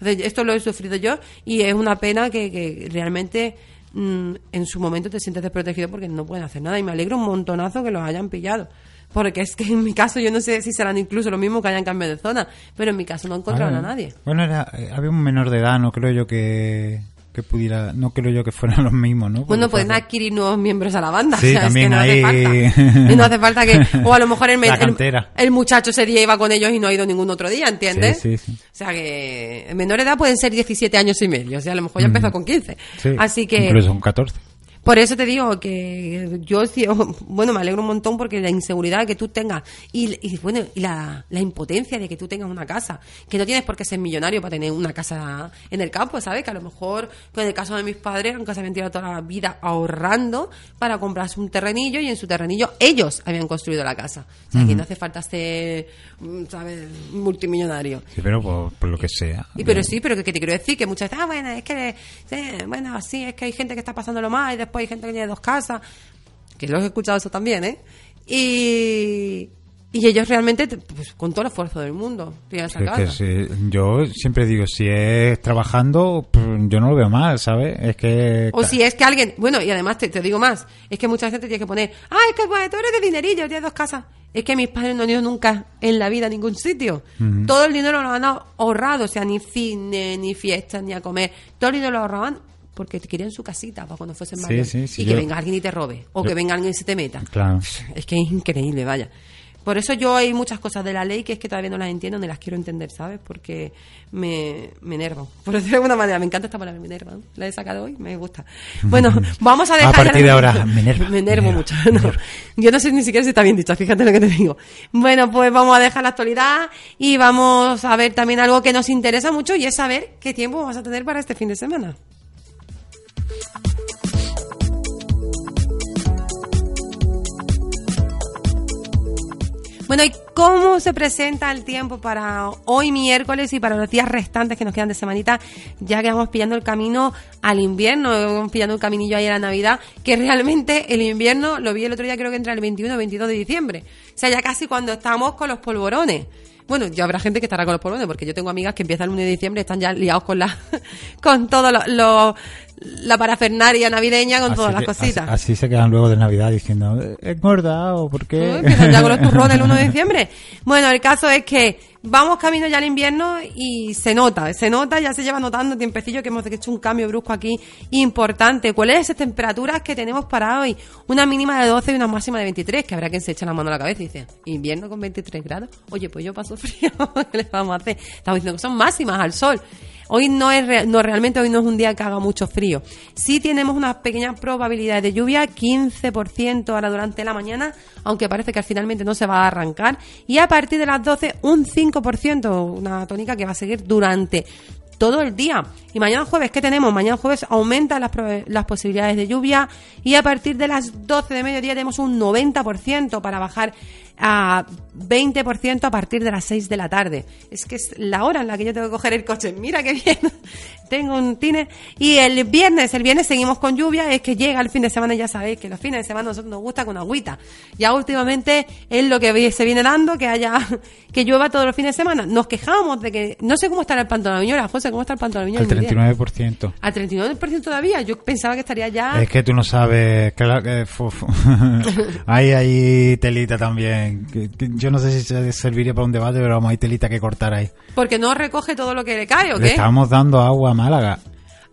Entonces, esto lo he sufrido yo y es una pena que, que realmente mm, en su momento te sientes desprotegido porque no pueden hacer nada. Y me alegro un montonazo que los hayan pillado. Porque es que en mi caso yo no sé si serán incluso lo mismo que hayan cambiado de zona, pero en mi caso no encontraron a nadie. Bueno, era, eh, había un menor de edad, no creo yo que, que pudiera, no creo yo que fueran los mismos, ¿no? bueno, pueden adquirir nuevos miembros a la banda. Sí, también no hay... hace falta. No hace falta que, o a lo mejor el, el, muchacho ese día iba con ellos y no ha ido ningún otro día, ¿entiendes? Sí, sí, O sea que en menor edad pueden ser 17 años y medio, o sea, a lo mejor ya empezó con 15. Así que... Incluso son 14. Por eso te digo que yo, bueno, me alegro un montón porque la inseguridad que tú tengas y, bueno, y la, impotencia de que tú tengas una casa, que no tienes por qué ser millonario para tener una casa en el campo, ¿sabes? Que a lo mejor, en el caso de mis padres, aunque se habían tirado toda la vida ahorrando para comprarse un terrenillo y en su terrenillo ellos habían construido la casa. O sea, que no hace falta ser, mm, ¿sabes?, multimillonario. Sí, pero por, lo que sea. Y pero sí, pero que, te quiero decir que muchas veces, ah, bueno, es que, bueno, sí, es que hay gente que está pasándolo mal y después hay gente que tiene dos casas, que lo he escuchado eso también, ¿eh? Y, y ellos realmente, pues, con todo el esfuerzo del mundo, yo siempre digo, si es trabajando, pues, yo no lo veo mal, ¿sabes? Es que... O si es que alguien... Bueno, y además te, digo más, es que mucha gente tiene que poner, ah, es que pues, tú eres de dinerillo, tienes dos casas. Es que mis padres no han ido nunca en la vida a ningún sitio. Todo el dinero lo han ahorrado, o sea, ni cine, ni fiestas, ni a comer. Todo el dinero lo ahorraban porque te querían su casita para cuando fuesen mayores. y que venga alguien y te robe, o que venga alguien y se te meta. Claro. Es que es increíble, vaya. Por eso yo hay muchas cosas de la ley que es que todavía no las entiendo ni las quiero entender, ¿sabes? Porque me, me enervo. Por decirlo de alguna manera, me encanta esta palabra, me enerva. La he sacado hoy, me gusta. Bueno, vamos a dejar... A partir de ahora, me enerva. Me enervo mucho. yo no sé ni siquiera si está bien dicho, fíjate lo que te digo. Bueno, pues vamos a dejar la actualidad y vamos a ver también algo que nos interesa mucho y es saber qué tiempo vamos a tener para este fin de semana. Bueno, ¿y cómo se presenta el tiempo para hoy miércoles y para los días restantes que nos quedan de semanita? Ya que vamos pillando el camino al invierno, vamos pillando un caminillo ahí a la Navidad, que realmente el invierno lo vi el otro día, creo que entre el 21 y el 22 de diciembre. O sea, ya casi cuando estamos con los polvorones. Bueno, ya habrá gente que estará con los polvorones, porque yo tengo amigas que empiezan el 1 de diciembre y están ya liados con la, con todo lo, la parafernaria navideña con todas las cositas. Así, se quedan luego de Navidad diciendo, ¿es gorda o por qué? empiezan ya con los turrones el 1 de diciembre. Bueno, el caso es que vamos camino ya al invierno y se nota, se nota, ya se lleva notando tiempecillo que hemos hecho un cambio brusco aquí importante. ¿Cuáles son las temperaturas que tenemos para hoy? Una mínima de 12 y una máxima de 23, que habrá quien se eche la mano a la cabeza y dice, invierno con 23 grados. Oye, pues yo paso frío, ¿qué les vamos a hacer? Estamos diciendo que son máximas al sol. Hoy no es no realmente hoy no es un día que haga mucho frío. Sí tenemos una pequeña probabilidad de lluvia, 15% ahora durante la mañana, aunque parece que finalmente no se va a arrancar y a partir de las 12 un 5%, una tónica que va a seguir durante todo el día. Y mañana jueves, ¿qué tenemos? Mañana jueves aumentan las, las, posibilidades de lluvia y a partir de las 12 de mediodía tenemos un 90% para bajar a 20% a partir de las 6 de la tarde. Es que es la hora en la que yo tengo que coger el coche. Mira qué bien. tengo un tine. Y el viernes, el viernes seguimos con lluvia. Es que llega el fin de semana, ya sabéis que los fines de semana a nosotros nos gusta con agüita. Ya últimamente es lo que se viene dando, que haya, que llueva todos los fines de semana. Nos quejamos de que, no sé cómo está el pantano Viñola. José, ¿cómo está el pantano Viñola? Al 39%. Al 39% todavía. Yo pensaba que estaría ya. Es que tú no sabes, que, que hay ahí telita también yo no sé si se serviría para un debate, pero vamos, hay telita que cortar ahí. Porque no recoge todo lo que le cae, ¿o qué? Le estamos dando agua a Málaga.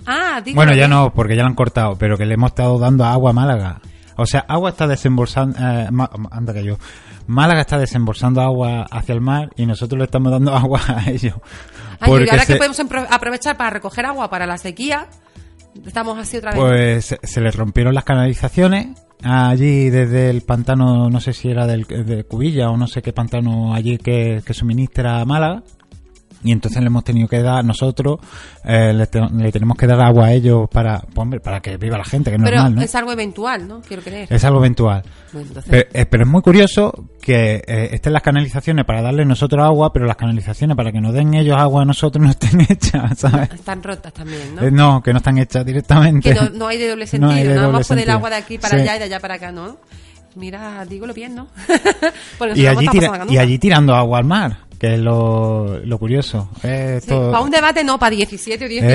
Ah, Bueno, ya no, porque ya lo han cortado, pero que le hemos estado dando agua a Málaga. O sea, agua está desembolsando... Eh, anda que yo. Málaga está desembolsando agua hacia el mar y nosotros le estamos dando agua a ellos. Ay, y ahora que podemos aprovechar para recoger agua para la sequía, estamos así otra vez. Pues se les rompieron las canalizaciones allí desde el pantano, no sé si era del, de Cubilla o no sé qué pantano allí que, suministra Málaga. Y entonces le hemos tenido que dar nosotros eh, le, tenemos que dar agua a ellos para pues, para que viva la gente que es pero normal, es algo eventual no quiero creer. Es algo eventual. Eh, pero, es muy curioso que eh, estén las canalizaciones para darle nosotros agua pero las canalizaciones para que nos den ellos agua a nosotros no estén hechas ¿sabes? están rotas también no no que no están hechas directamente. Que no, hay de doble sentido nada más por el agua de aquí para allá y de allá para acá no mira digo lo bien no y allí, y allí tirando agua al mar que es lo, lo curioso. para un debate no, para 17 o 18.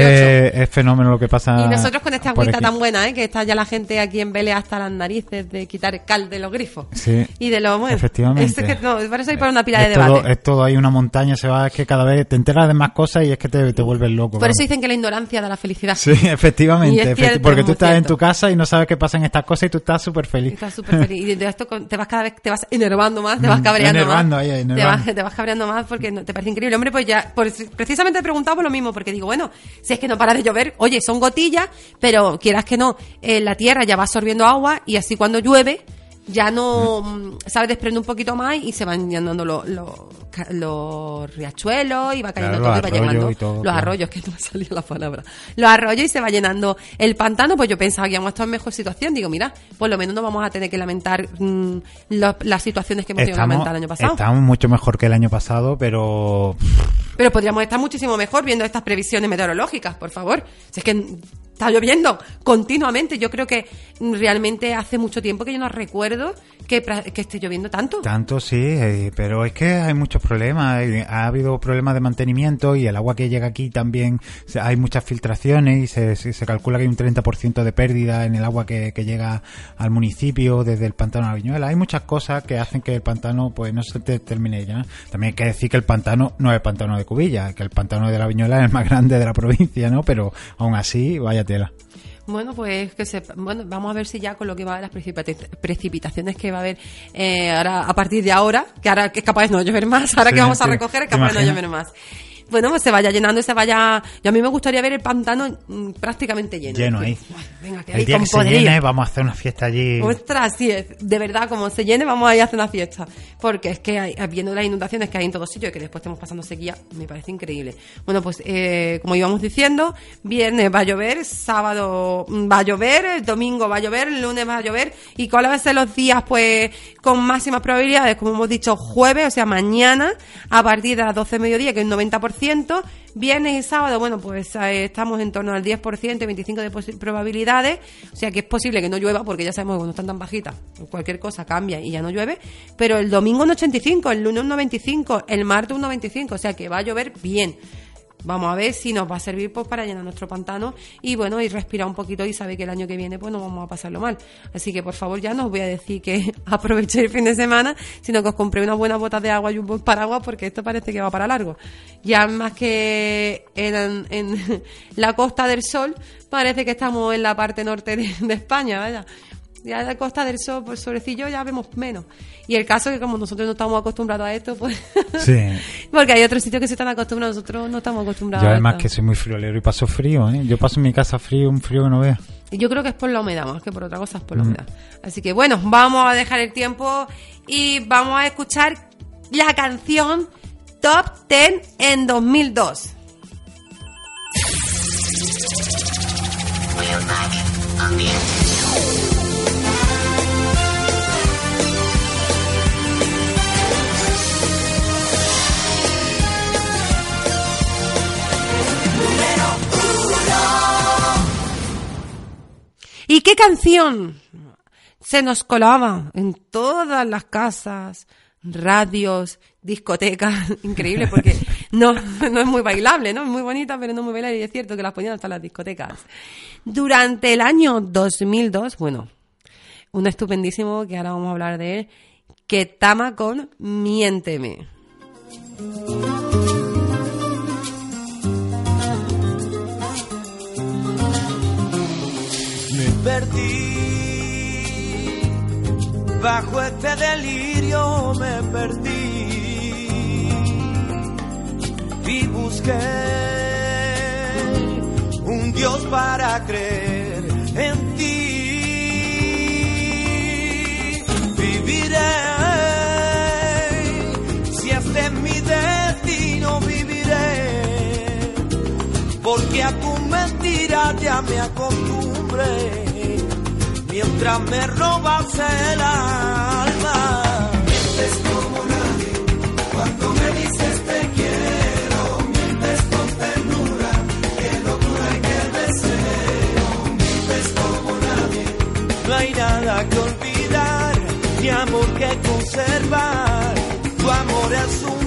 Es, fenómeno lo que pasa. Y nosotros con esta agüita tan buena, ¿eh? que está ya la gente aquí en Vélez hasta las narices de quitar el cal de los grifos. Sí. Y de lo bueno. Efectivamente. Es que no, parece ir para una pila de debate. es todo, hay una montaña, se va, es que cada vez te enteras de más cosas y es que te, te vuelves loco. Por eso dicen que la ignorancia da la felicidad. Sí, efectivamente. porque tú estás en tu casa y no sabes qué pasa en estas cosas y tú estás súper feliz. Estás súper feliz. Y de esto te vas cada vez, te vas enervando más, te vas mm, cabreando más. Ahí, enervando. Te, vas, te vas cabreando más porque te parece increíble. Hombre, pues ya, precisamente he preguntado por lo mismo, porque digo, bueno, si es que no para de llover, oye, son gotillas, pero quieras que no, eh, la tierra ya va absorbiendo agua y así cuando llueve, ya no, mm. ¿sabes? Desprende un poquito más y se van llenando los, los, riachuelos y va cayendo todo y va llenando los arroyos, que no me salía la palabra. Los arroyos y se va llenando el pantano, pues yo pensaba que íbamos a estar en mejor situación. Digo, mira, por lo menos no vamos a tener que lamentar mm, las situaciones que hemos tenido que lamentar el año pasado. Estamos mucho mejor que el año pasado, pero... Pero podríamos estar muchísimo mejor viendo estas previsiones meteorológicas, por favor. Si es que está lloviendo continuamente. Yo creo que realmente hace mucho tiempo que yo no recuerdo que, esté lloviendo tanto. Tanto, sí, eh, pero es que hay muchos problemas. Ha habido problemas de mantenimiento y el agua que llega aquí también hay muchas filtraciones y se, calcula que hay un 30% de pérdida en el agua que, que, llega al municipio desde el pantano a la Viñuela. Hay muchas cosas que hacen que el pantano pues no se termine ya. También hay que decir que el pantano no es el pantano de Cubilla, que el pantano de la Viñuela es el más grande de la provincia, ¿no? Pero aún así, vaya bueno, pues que se, bueno, vamos a ver si ya con lo que va a las precipitaciones que va a haber eh, ahora a partir de ahora, que ahora que es capaz de no llover más, ahora que vamos a recoger es capaz de no llover más bueno, pues se vaya llenando y se vaya. Yo a mí me gustaría ver el pantano mm, prácticamente lleno. Lleno ahí. venga, que el día que se llene, vamos a hacer una fiesta allí. Ostras, sí, de verdad, como se llene, vamos a ir a hacer una fiesta. Porque es que hay, viendo las inundaciones que hay en todos sitios y que después estamos pasando sequía, me parece increíble. Bueno, pues eh, como íbamos diciendo, viernes va a llover, sábado va a llover, domingo va a llover, lunes va a llover. ¿Y cuáles van a ser los días, pues, con máximas probabilidades? Como hemos dicho, jueves, o sea, mañana, a partir de las 12 de mediodía, que es un 90%, Viernes y sábado, bueno, pues eh, estamos en torno al 10%, 25% de probabilidades. O sea que es posible que no llueva, porque ya sabemos que cuando están tan bajitas, cualquier cosa cambia y ya no llueve. Pero el domingo un 85, el lunes un 95, el martes un 95. O sea que va a llover bien. Vamos a ver si nos va a servir pues, para llenar nuestro pantano y bueno, y respirar un poquito y saber que el año que viene pues no vamos a pasarlo mal. Así que por favor ya no os voy a decir que aprovechéis el fin de semana, sino que os compré unas buenas botas de agua y un buen paraguas porque esto parece que va para largo. Ya más que en, en la Costa del Sol, parece que estamos en la parte norte de España, vaya ya la Costa del Sol, pues sobrecillo ya vemos menos. Y el caso es que como nosotros no estamos acostumbrados a esto, pues... Sí. porque hay otros sitios que se están acostumbrados, nosotros no estamos acostumbrados Yo además que soy muy friolero y paso frío, ¿eh? Yo paso en mi casa frío, un frío que no veo. Y yo creo que es por la humedad, más que por otra cosa es por la mm. humedad. Así que bueno, vamos a dejar el tiempo y vamos a escuchar la canción Top 10 en 2002. ¿Y qué canción se nos colaba en todas las casas, radios, discotecas? Increíble porque no, no es muy bailable, ¿no? Es muy bonita, pero no muy bailable y es cierto que las ponían hasta las discotecas. Durante el año 2002, bueno, un estupendísimo que ahora vamos a hablar de él, que tama con Miénteme. perdí, bajo este delirio me perdí y busqué un Dios para creer en ti. Viviré, si este es mi destino, viviré, porque a tu mentira ya me acostumbré mientras me robas el alma. Mientes como nadie, cuando me dices te quiero, mientes con ternura, qué locura y qué deseo, mientes como nadie. No hay nada que olvidar, ni amor que conservar, tu amor es un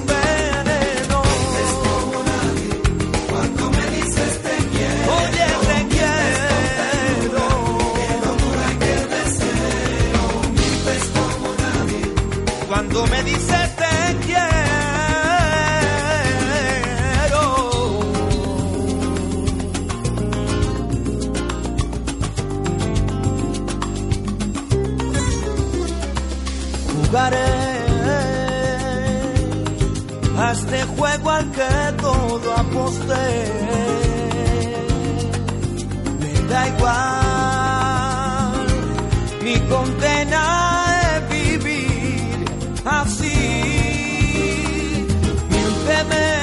me dices te quiero. Jugaré a este juego al que todo aposté. Me da igual mi condena ya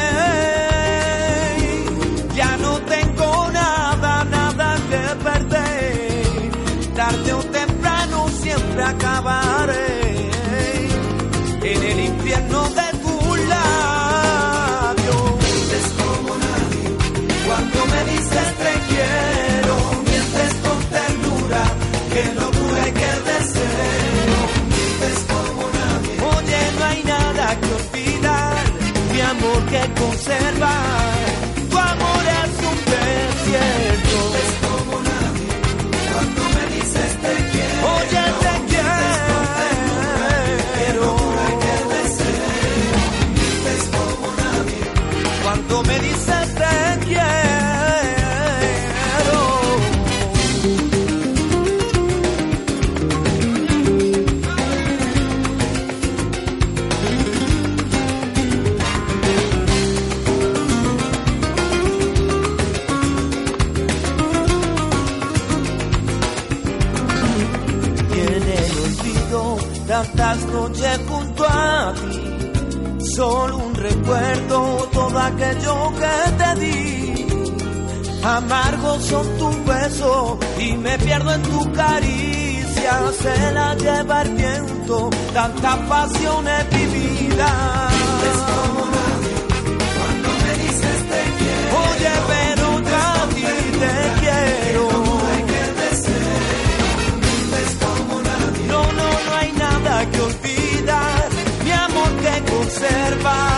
mi amor que conservar. Solo un recuerdo, todo aquello que te di. Amargos son tus besos y me pierdo en tu caricia, se la lleva el viento, tantas pasiones vividas. Que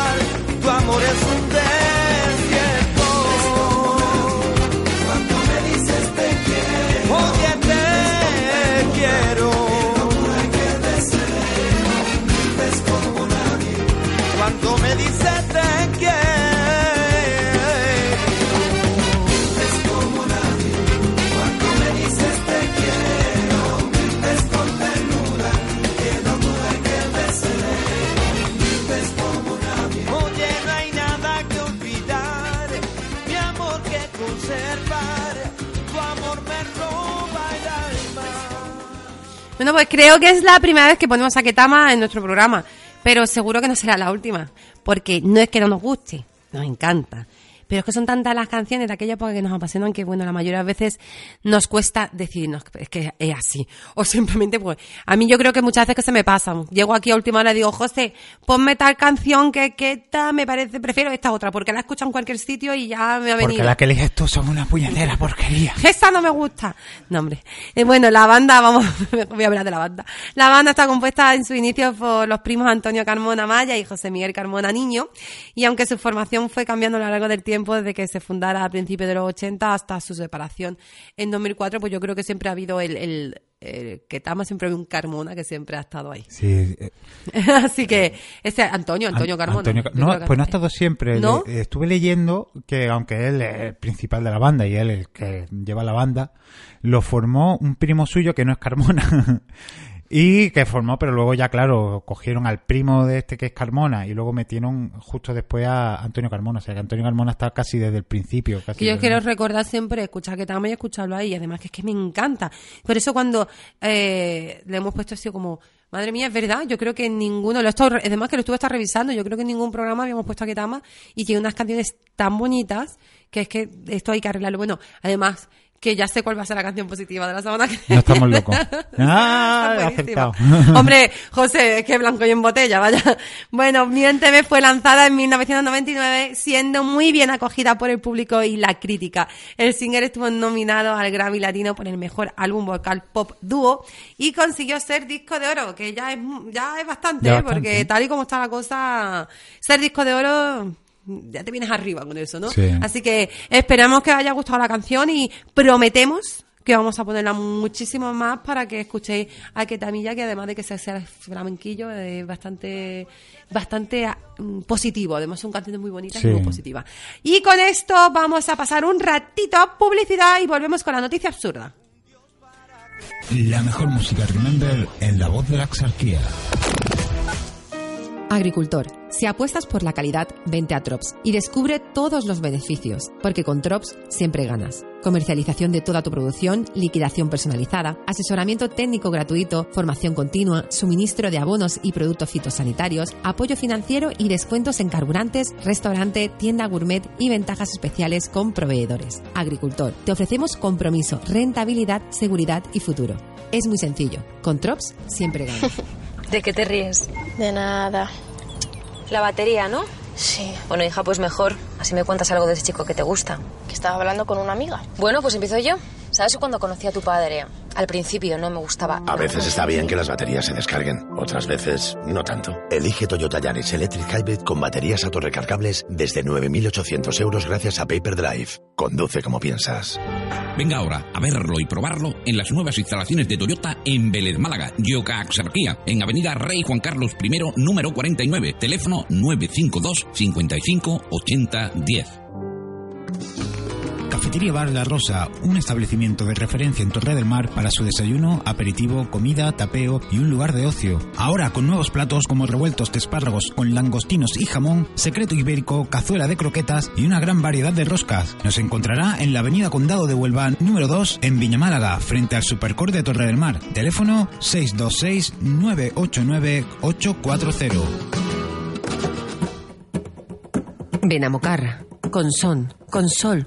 Bueno, pues creo que es la primera vez que ponemos a Ketama en nuestro programa, pero seguro que no será la última, porque no es que no nos guste, nos encanta. Pero es que son tantas las canciones de aquella época que nos apasionan que, bueno, la mayoría de veces nos cuesta decidirnos, es que es así. O simplemente, pues, a mí yo creo que muchas veces que se me pasan. Llego aquí a última hora y digo, José, ponme tal canción que, que esta me parece, prefiero esta otra, porque la escucho en cualquier sitio y ya me ha venido. Porque la que eliges tú son una puñetera porquería. Esa no me gusta. No, hombre. Eh, bueno, la banda, vamos, voy a hablar de la banda. La banda está compuesta en su inicio por los primos Antonio Carmona Maya y José Miguel Carmona Niño, y aunque su formación fue cambiando a lo largo del tiempo, desde que se fundara a principios de los 80 hasta su separación en 2004, pues yo creo que siempre ha habido el, el, que Tama siempre había un Carmona que siempre ha estado ahí. Sí. Así que ese Antonio, Antonio Carmona. no, pues no ha estado siempre. estuve leyendo que aunque él es el principal de la banda y él el que lleva la banda, lo formó un primo suyo que no es Carmona. Y que formó, pero luego ya, claro, cogieron al primo de este que es Carmona y luego metieron justo después a Antonio Carmona. O sea, que Antonio Carmona está casi desde el principio. Casi yo quiero recordar siempre, escuchar que también escucharlo ahí. Y además que es que me encanta. Por eso cuando eh, le hemos puesto así como... Madre mía, es verdad. Yo creo que en ninguno, lo he estado, además que lo estuve estar revisando, yo creo que en ningún programa habíamos puesto a Ketama y tiene unas canciones tan bonitas que es que esto hay que arreglarlo. Bueno, además, que ya sé cuál va a ser la canción positiva de la semana que No estamos locos. ah, aceptado. Hombre, José, es que blanco y en botella, vaya. Bueno, Miénteme fue lanzada en 1999, siendo muy bien acogida por el público y la crítica. El single estuvo nominado al Grammy Latino por el mejor álbum vocal pop dúo y consiguió ser disco de oro, que ya es, ya es bastante, ¿eh? porque tal y como está la cosa, ser disco de oro ya te vienes arriba con eso, ¿no? Así que esperamos que os haya gustado la canción y prometemos que vamos a ponerla muchísimo más para que escuchéis a Ketamilla, que además de que sea flamenquillo, es bastante bastante mm, positivo. Además son canciones muy bonitas y muy positivas. Y con esto vamos a pasar un ratito a publicidad y volvemos con la noticia absurda. La mejor música Remember en la voz de la exarquía. Agricultor, si apuestas por la calidad, vente a Trops y descubre todos los beneficios, porque con Trops siempre ganas. Comercialización de toda tu producción, liquidación personalizada, asesoramiento técnico gratuito, formación continua, suministro de abonos y productos fitosanitarios, apoyo financiero y descuentos en carburantes, restaurante, tienda gourmet y ventajas especiales con proveedores. Agricultor, te ofrecemos compromiso, rentabilidad, seguridad y futuro. Es muy sencillo. Con Trops siempre ganas. ¿De qué te ríes? De nada. La batería, ¿no? Sí. Bueno, hija, pues mejor. Así me cuentas algo de ese chico que te gusta. Que estaba hablando con una amiga. Bueno, pues empiezo yo. ¿Sabes cuando conocí a tu padre? Al principio no me gustaba. A veces está bien que las baterías se descarguen, otras veces no tanto. Elige Toyota Yaris Electric Hybrid con baterías autorrecargables desde 9.800 euros gracias a Paper Drive. Conduce como piensas. Venga ahora a verlo y probarlo en las nuevas instalaciones de Toyota en Vélez Málaga, Yoka Axarquía, en Avenida Rey Juan Carlos I, número 49, teléfono 952 55 80 10. Cafetería Bar La Rosa, un establecimiento de referencia en Torre del Mar para su desayuno, aperitivo, comida, tapeo y un lugar de ocio. Ahora con nuevos platos como revueltos de espárragos con langostinos y jamón, secreto ibérico, cazuela de croquetas y una gran variedad de roscas. Nos encontrará en la Avenida Condado de Huelva número 2 en Viñamálaga, frente al Supercor de Torre del Mar. Teléfono 626 989 840. Benamocarra, con son, con sol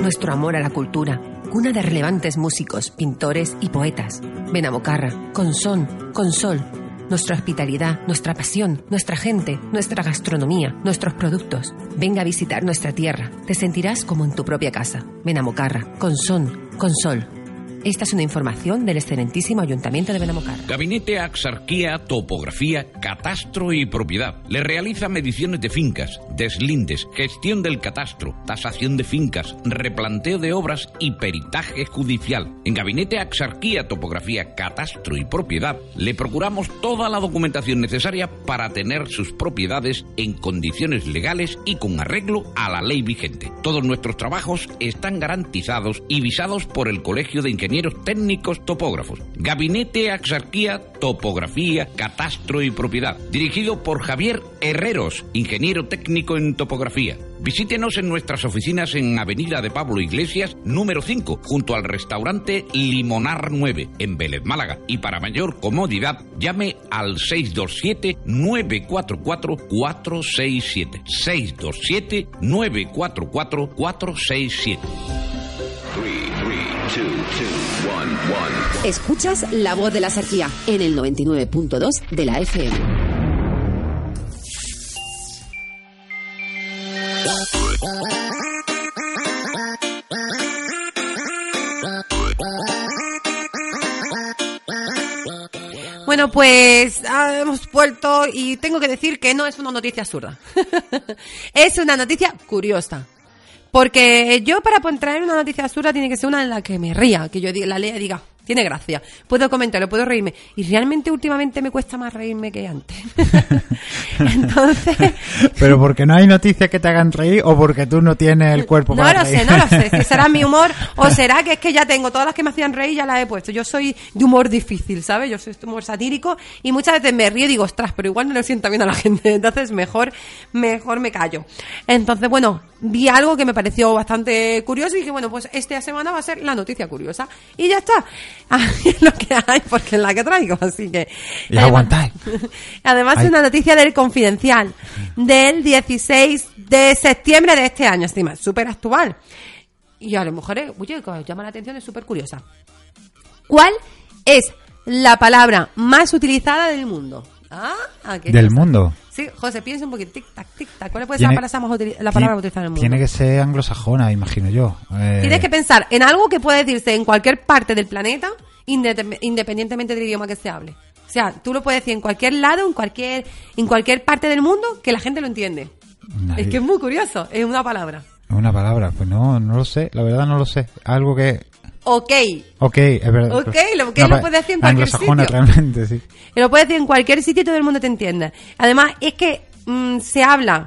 nuestro amor a la cultura, cuna de relevantes músicos, pintores y poetas. Benamocarra, con son, con sol, nuestra hospitalidad, nuestra pasión, nuestra gente, nuestra gastronomía, nuestros productos. Venga a visitar nuestra tierra, te sentirás como en tu propia casa. Benamocarra, con son, con sol. Esta es una información del excelentísimo Ayuntamiento de Benamocarra. Gabinete Axarquía, Topografía, Catastro y Propiedad. Le realiza mediciones de fincas, deslindes, gestión del catastro, tasación de fincas, replanteo de obras y peritaje judicial. En Gabinete Axarquía, Topografía, Catastro y Propiedad le procuramos toda la documentación necesaria para tener sus propiedades en condiciones legales y con arreglo a la ley vigente. Todos nuestros trabajos están garantizados y visados por el Colegio de Ingenieros ingenieros técnicos topógrafos. Gabinete Axarquía, Topografía, Catastro y Propiedad. Dirigido por Javier Herreros, ingeniero técnico en topografía. Visítenos en nuestras oficinas en Avenida de Pablo Iglesias, número 5, junto al restaurante Limonar 9, en Vélez, Málaga. Y para mayor comodidad, llame al 627-944-467. 627-944-467. Escuchas la voz de la sequía en el 99.2 de la FM. Bueno, pues ah, hemos vuelto y tengo que decir que no es una noticia absurda. es una noticia curiosa. Porque yo para traer una noticia absurda tiene que ser una en la que me ría, que yo la lea y diga, tiene gracia. Puedo comentarlo, puedo reírme. Y realmente últimamente me cuesta más reírme que antes. Entonces... ¿Pero porque no hay noticias que te hagan reír o porque tú no tienes el cuerpo no para lo sé, no lo sé. Si será mi humor o será que es que ya tengo todas las que me hacían reír ya las he puesto. Yo soy de humor difícil, ¿sabes? Yo soy de humor satírico y muchas veces me río y digo, ostras, pero igual no lo siento bien a la gente. Entonces mejor, mejor me callo. Entonces, bueno, vi algo que me pareció bastante curioso y que, bueno, pues esta semana va a ser la noticia curiosa. Y ya está. es lo que hay, porque es la que traigo, así que... Y aguantáis. Además, es una noticia del Confidencial, del 16 de septiembre de este año, estima, súper actual. Y a las mujeres, oye, que os llama la atención, es súper curiosa. ¿Cuál es la palabra más utilizada del mundo? Ah, ¿Del mundo? Sí, José, piensa un poquito. Tic tac, tic tac. ¿Cuál puede ser la palabra, la palabra utilizada en el mundo? Tiene que ser anglosajona, imagino yo. Eh, Tienes que pensar en algo que puede decirse en cualquier parte del planeta, independientemente del idioma que se hable. O sea, tú lo puedes decir en cualquier lado, en cualquier, en cualquier parte del mundo, que la gente lo entiende. Es que es muy curioso, es una palabra. Una palabra, pues no, no lo sé, la verdad no lo sé. Algo que ok. Ok, es verdad. Ok, lo que lo puede decir en cualquier sitio. realmente, sí. Lo puede decir en cualquier sitio y todo el mundo te entiende. Además, es que mm, se habla,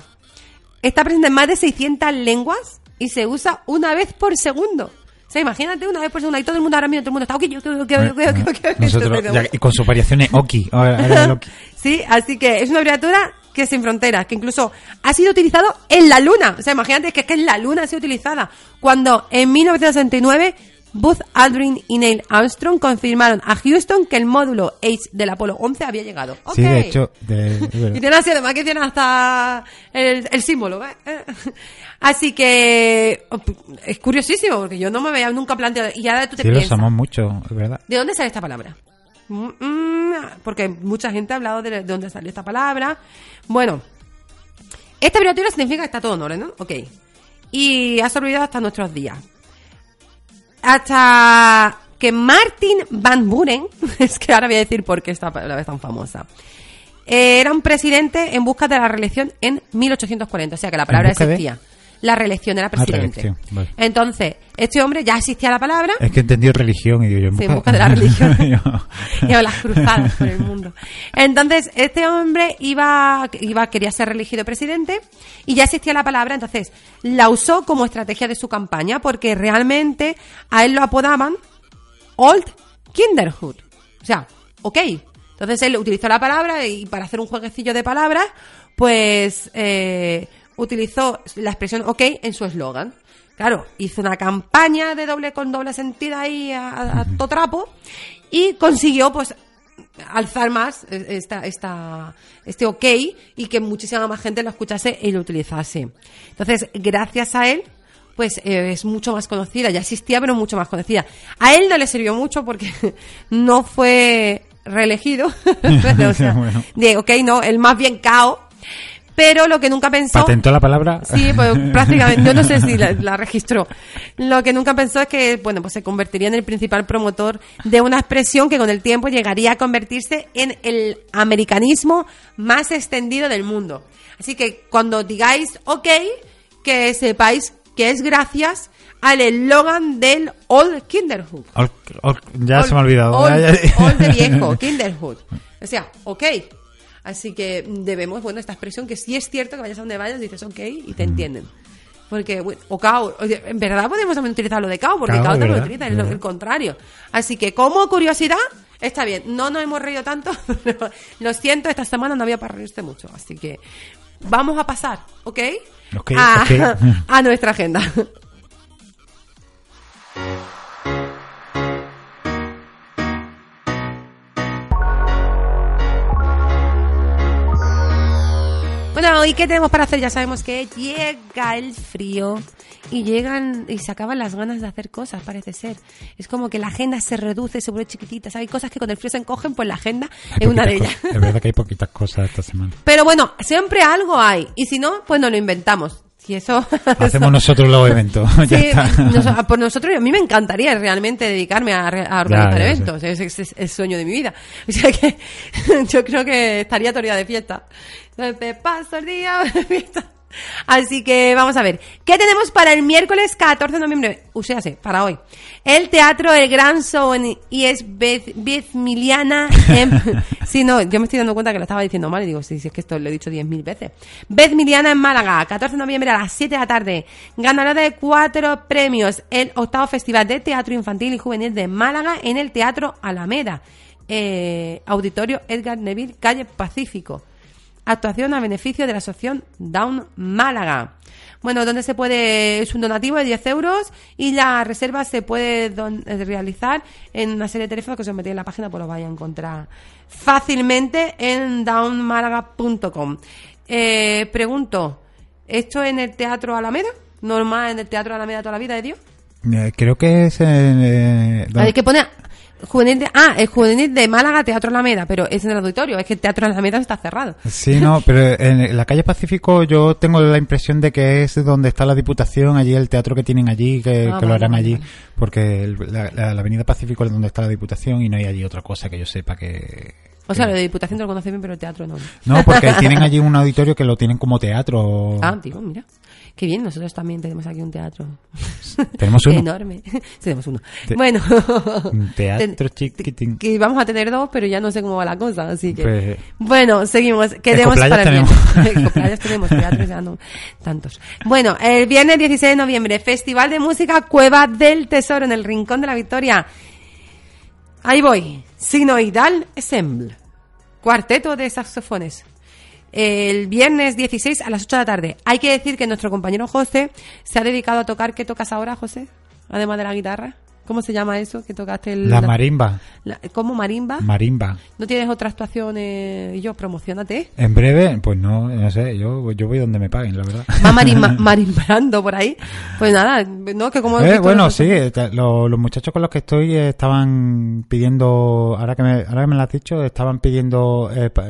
está presente en más de 600 lenguas y se usa una vez por segundo. O sea, imagínate una vez por segundo y todo el mundo ahora mismo, todo el mundo está ok, ok, ok, ok, y con sus variaciones oki. sí, así que es una abreviatura que es sin fronteras, que incluso ha sido utilizado en la Luna. O sea, imagínate que es que en la Luna ha sido utilizada. Cuando en 1969 Buzz Aldrin y Neil Armstrong confirmaron a Houston que el módulo H del Apolo 11 había llegado. Sí, de hecho. y tiene así, además que tiene hasta el, símbolo. ¿eh? Así que es curiosísimo, porque yo no me había nunca planteado. Y ahora tú te sí, lo usamos mucho, es verdad. ¿De dónde sale esta palabra? Mm, mm, porque mucha gente ha hablado de, dónde sale esta palabra. Bueno, esta abreviatura significa que está todo en orden, ¿no? Ok. Y ha olvidado hasta nuestros días hasta que Martin Van Buren, es que ahora voy a decir por qué esta palabra es tan famosa, era un presidente en busca de la reelección en 1840, o sea que la palabra existía. La reelección era presidente. Entonces, este hombre ya existía la palabra. Es que entendió religión y yo en busca, en busca de la religión. y las cruzadas por el mundo. Entonces, este hombre iba, iba, quería ser reelegido presidente y ya existía la palabra, entonces la usó como estrategia de su campaña porque realmente a él lo apodaban Old Kinderhood. O sea, ok. Entonces él utilizó la palabra y para hacer un jueguecillo de palabras, pues eh, utilizó la expresión ok en su eslogan. Claro, hizo una campaña de doble con doble sentido ahí a, todo trapo y consiguió pues alzar más esta, esta, este ok y que muchísima más gente lo escuchase y lo utilizase. Entonces, gracias a él, pues eh, es mucho más conocida, ya existía pero mucho más conocida. A él no le sirvió mucho porque no fue reelegido, o sea, de ok, no, el más bien cao pero lo que nunca pensó... ¿Patentó la palabra? Sí, pues prácticamente, yo no sé si la, registró. Lo que nunca pensó es que, bueno, pues se convertiría en el principal promotor de una expresión que con el tiempo llegaría a convertirse en el americanismo más extendido del mundo. Así que cuando digáis ok, que sepáis que es gracias al eslogan del Old Kinderhood. ya se me ha olvidado. Old, de viejo, Kinderhood. O sea, ok, Así que debemos, bueno, esta expresión que sí es cierto que vayas a donde vayas, dices ok y te entienden. Porque, o cao, en verdad podemos también utilizar lo de cao, porque cao, también lo utiliza, es lo, el contrario. Así que, como curiosidad, está bien. No nos hemos reído tanto, pero lo siento, esta semana no había para reírse mucho. Así que, vamos a pasar, ¿ok? okay, a, a nuestra agenda. Bueno, ¿y qué tenemos para hacer? Ya sabemos que llega el frío y llegan y se acaban las ganas de hacer cosas, parece ser. Es como que la agenda se reduce, se vuelve chiquitita. Hay cosas que con el frío se encogen, pues la agenda es una de ellas. Es verdad que hay poquitas cosas esta semana. Pero bueno, siempre algo hay. Y si no, pues no lo inventamos. Y eso hacemos nosotros los eventos. sí, por nosotros a mí me encantaría realmente dedicarme a, organizar eventos. Es, es, el sueño de mi vida. O sea que yo creo que estaría todo de fiesta. Me paso el día. Así que vamos a ver. ¿Qué tenemos para el miércoles 14 de noviembre? sé, para hoy. El Teatro El Gran Son y es Bezmiliana. En... sí, no, yo me estoy dando cuenta que lo estaba diciendo mal y digo, sí, sí, es que esto lo he dicho 10.000 veces. Bezmiliana en Málaga, 14 de noviembre a las 7 de la tarde. Ganadora de cuatro premios. El octavo Festival de Teatro Infantil y Juvenil de Málaga en el Teatro Alameda. Eh, Auditorio Edgar Neville, calle Pacífico. Actuación a beneficio de la Asociación Down Málaga. Bueno, donde se puede, es un donativo de 10 euros y la reserva se puede eh, realizar en una serie de teléfonos que se os metí en la página, pues lo vais a encontrar fácilmente en downmálaga.com. Eh, pregunto, ¿esto en el Teatro Alameda? ¿Normal en el Teatro Alameda toda la vida de Dios? Eh, creo que es... Eh, Hay que poner Juvenil de, ah, el Juvenil de Málaga, Teatro Alameda, pero es en el auditorio, es que el Teatro Alameda está cerrado. Sí, no, pero en la calle Pacífico yo tengo la impresión de que es donde está la Diputación, allí el teatro que tienen allí, que, ah, lo harán allí, porque la, Avenida Pacífico es donde está la Diputación y no hay allí otra cosa que yo sepa que... O sea, la de Diputación te lo conoce bien, pero el teatro no. No, porque tienen allí un auditorio que lo tienen como teatro. Ah, digo, mira. Qué bien, nosotros también tenemos aquí un teatro. Tenemos uno. Enorme. tenemos uno. bueno. Un teatro chiquitín. Que vamos a tener dos, pero ya no sé cómo va la cosa, así que. Pues, bueno, seguimos. Quedemos para el tenemos. tenemos, teatros ya no tantos. Bueno, el viernes 16 de noviembre, Festival de Música Cueva del Tesoro en el Rincón de la Victoria. Ahí voy. Sinoidal Ensemble. Cuarteto de saxofones el viernes 16 a las 8 de la tarde. Hay que decir que nuestro compañero José se ha dedicado a tocar. ¿Qué tocas ahora, José? Además de la guitarra. ¿Cómo se llama eso que tocaste? El, la, marimba. ¿Cómo marimba? Marimba. ¿No tienes otra actuación? Eh, yo, promocionate. En breve, pues no, no sé, yo, yo voy donde me paguen, la verdad. Va marimbrando por ahí. Pues nada, no, que como... Eh, bueno, sí, eh, los muchachos con los que estoy eh, estaban pidiendo, ahora que me, ahora que me lo has dicho, estaban pidiendo,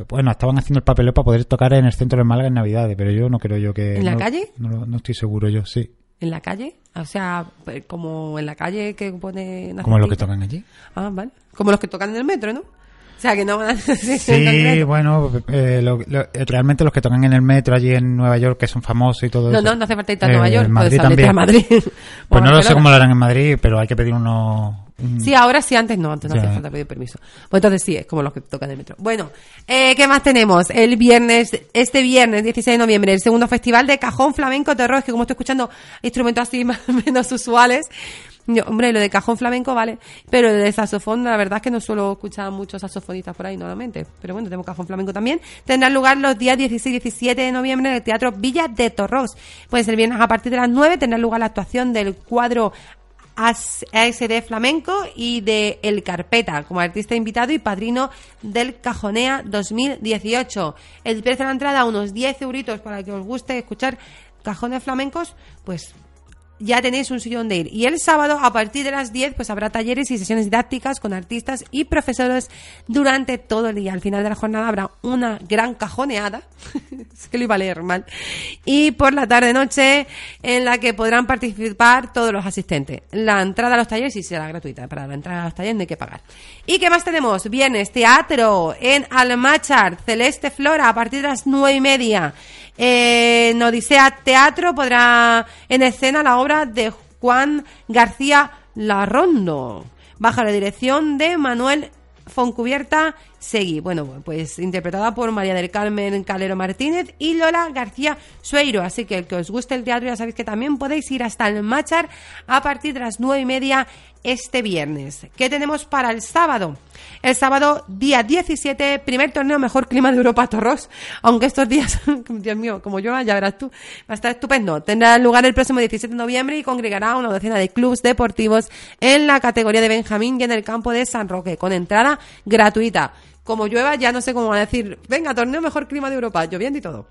bueno, estaban haciendo el papeleo para poder tocar en el centro de Málaga en Navidades, pero yo no creo yo que... ¿En la calle? No, no estoy seguro yo, sí. ¿En la calle? O sea, pues, como en la calle que pone... ¿Como los que tocan allí? Ah, vale. Como los que tocan en el metro, ¿no? O sea, que no van a... Sí, bueno, eh, eh, realmente los que tocan en el metro allí en Nueva York, que son famosos y todo no, eso. No, no hace falta ir a Nueva eh, York, Madrid también. A Madrid. pues no lo sé cómo lo harán en Madrid, pero hay que pedir unos Sí, ahora sí, antes no, antes no hacía falta pedir permiso. Pues entonces sí, es como los que tocan el metro. Bueno, eh, ¿qué más tenemos? El viernes, este viernes 16 de noviembre, el segundo festival de cajón flamenco terror, es que como estoy escuchando instrumentos así más menos usuales, hombre, lo de cajón flamenco vale, pero el de saxofón, la verdad es que no suelo escuchar muchos saxofonistas por ahí normalmente, pero bueno, tenemos cajón flamenco también. Tendrá lugar los días 16 y 17 de noviembre en el Teatro Villa de Torros. Pues el viernes a partir de las 9 tendrá lugar la actuación del cuadro ASD Flamenco y de El Carpeta como artista invitado y padrino del Cajonea 2018. El precio de la entrada, unos 10 euritos para que os guste escuchar cajones flamencos, pues ya tenéis un sitio donde ir. Y el sábado, a partir de las 10, pues habrá talleres y sesiones didácticas con artistas y profesores durante todo el día. Al final de la jornada habrá una gran cajoneada, es que lo iba a leer mal, y por la tarde-noche en la que podrán participar todos los asistentes. La entrada a los talleres sí será gratuita, para la entrada a los talleres no hay que pagar. ¿Y qué más tenemos? Viernes, teatro en Almachar, Celeste Flora, a partir de las nueve y media. En Odisea Teatro podrá en escena la obra de Juan García Larrondo, bajo la dirección de Manuel Foncubierta Segui. Bueno, pues interpretada por María del Carmen Calero Martínez y Lola García Sueiro. Así que el que os guste el teatro ya sabéis que también podéis ir hasta el Machar a partir de las nueve y media este viernes. ¿Qué tenemos para el sábado? El sábado, día 17, primer torneo Mejor Clima de Europa Torros. Aunque estos días, Dios mío, como yo, ya verás tú, va a estar estupendo. Tendrá lugar el próximo 17 de noviembre y congregará una docena de clubes deportivos en la categoría de Benjamín y en el campo de San Roque, con entrada gratuita como llueva, ya no sé cómo van a decir, venga, torneo mejor clima de Europa, lloviendo y todo.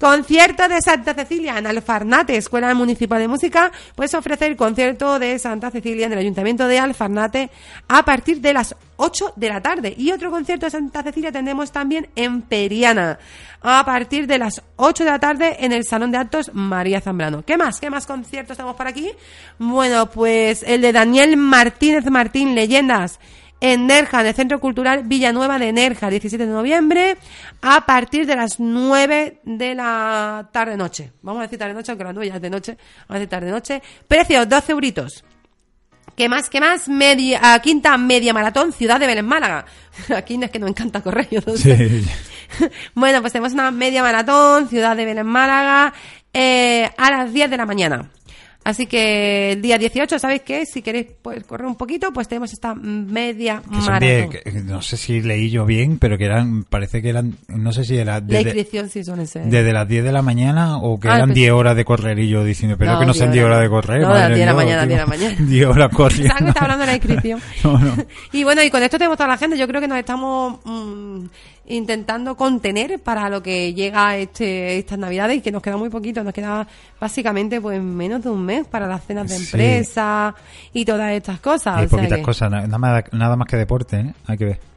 concierto de Santa Cecilia en Alfarnate, Escuela Municipal de Música, pues ofrece el concierto de Santa Cecilia en el Ayuntamiento de Alfarnate a partir de las 8 de la tarde. Y otro concierto de Santa Cecilia tendremos también en Periana, a partir de las 8 de la tarde en el Salón de Actos María Zambrano. ¿Qué más? ¿Qué más conciertos tenemos por aquí? Bueno, pues el de Daniel Martínez Martín, Leyendas en Nerja, en el Centro Cultural Villanueva de Nerja, 17 de noviembre, a partir de las 9 de la tarde-noche. Vamos a decir tarde-noche, aunque las 9 ya es de noche. Vamos a decir tarde-noche. Precio, 12 euritos. ¿Qué más? ¿Qué más? Media, quinta media maratón, Ciudad de Belén, Málaga. Aquí es que nos encanta correr. sí. bueno, pues tenemos una media maratón, Ciudad de Belén, Málaga, eh, a las 10 de la mañana. Así que el día 18, ¿sabéis qué? Si queréis pues, correr un poquito, pues tenemos esta media maratón. no sé si leí yo bien, pero que eran, parece que eran, no sé si era... Desde, la inscripción sí son ese. Desde las 10 de la mañana o que ah, eran 10 pues horas de correr y yo diciendo, pero que no sean 10 horas de correr. No, las 10 de la mañana, 10 de la mañana. 10 horas corriendo. está hablando de la inscripción. no, no. Y bueno, y con esto tenemos toda la gente. Yo creo que nos estamos... Mmm, intentando contener para lo que llega este estas navidades y que nos queda muy poquito, nos queda básicamente pues menos de un mes para las cenas de empresa y todas estas cosas. Hay poquitas cosas, nada más, nada más que deporte, ¿eh? hay que ver.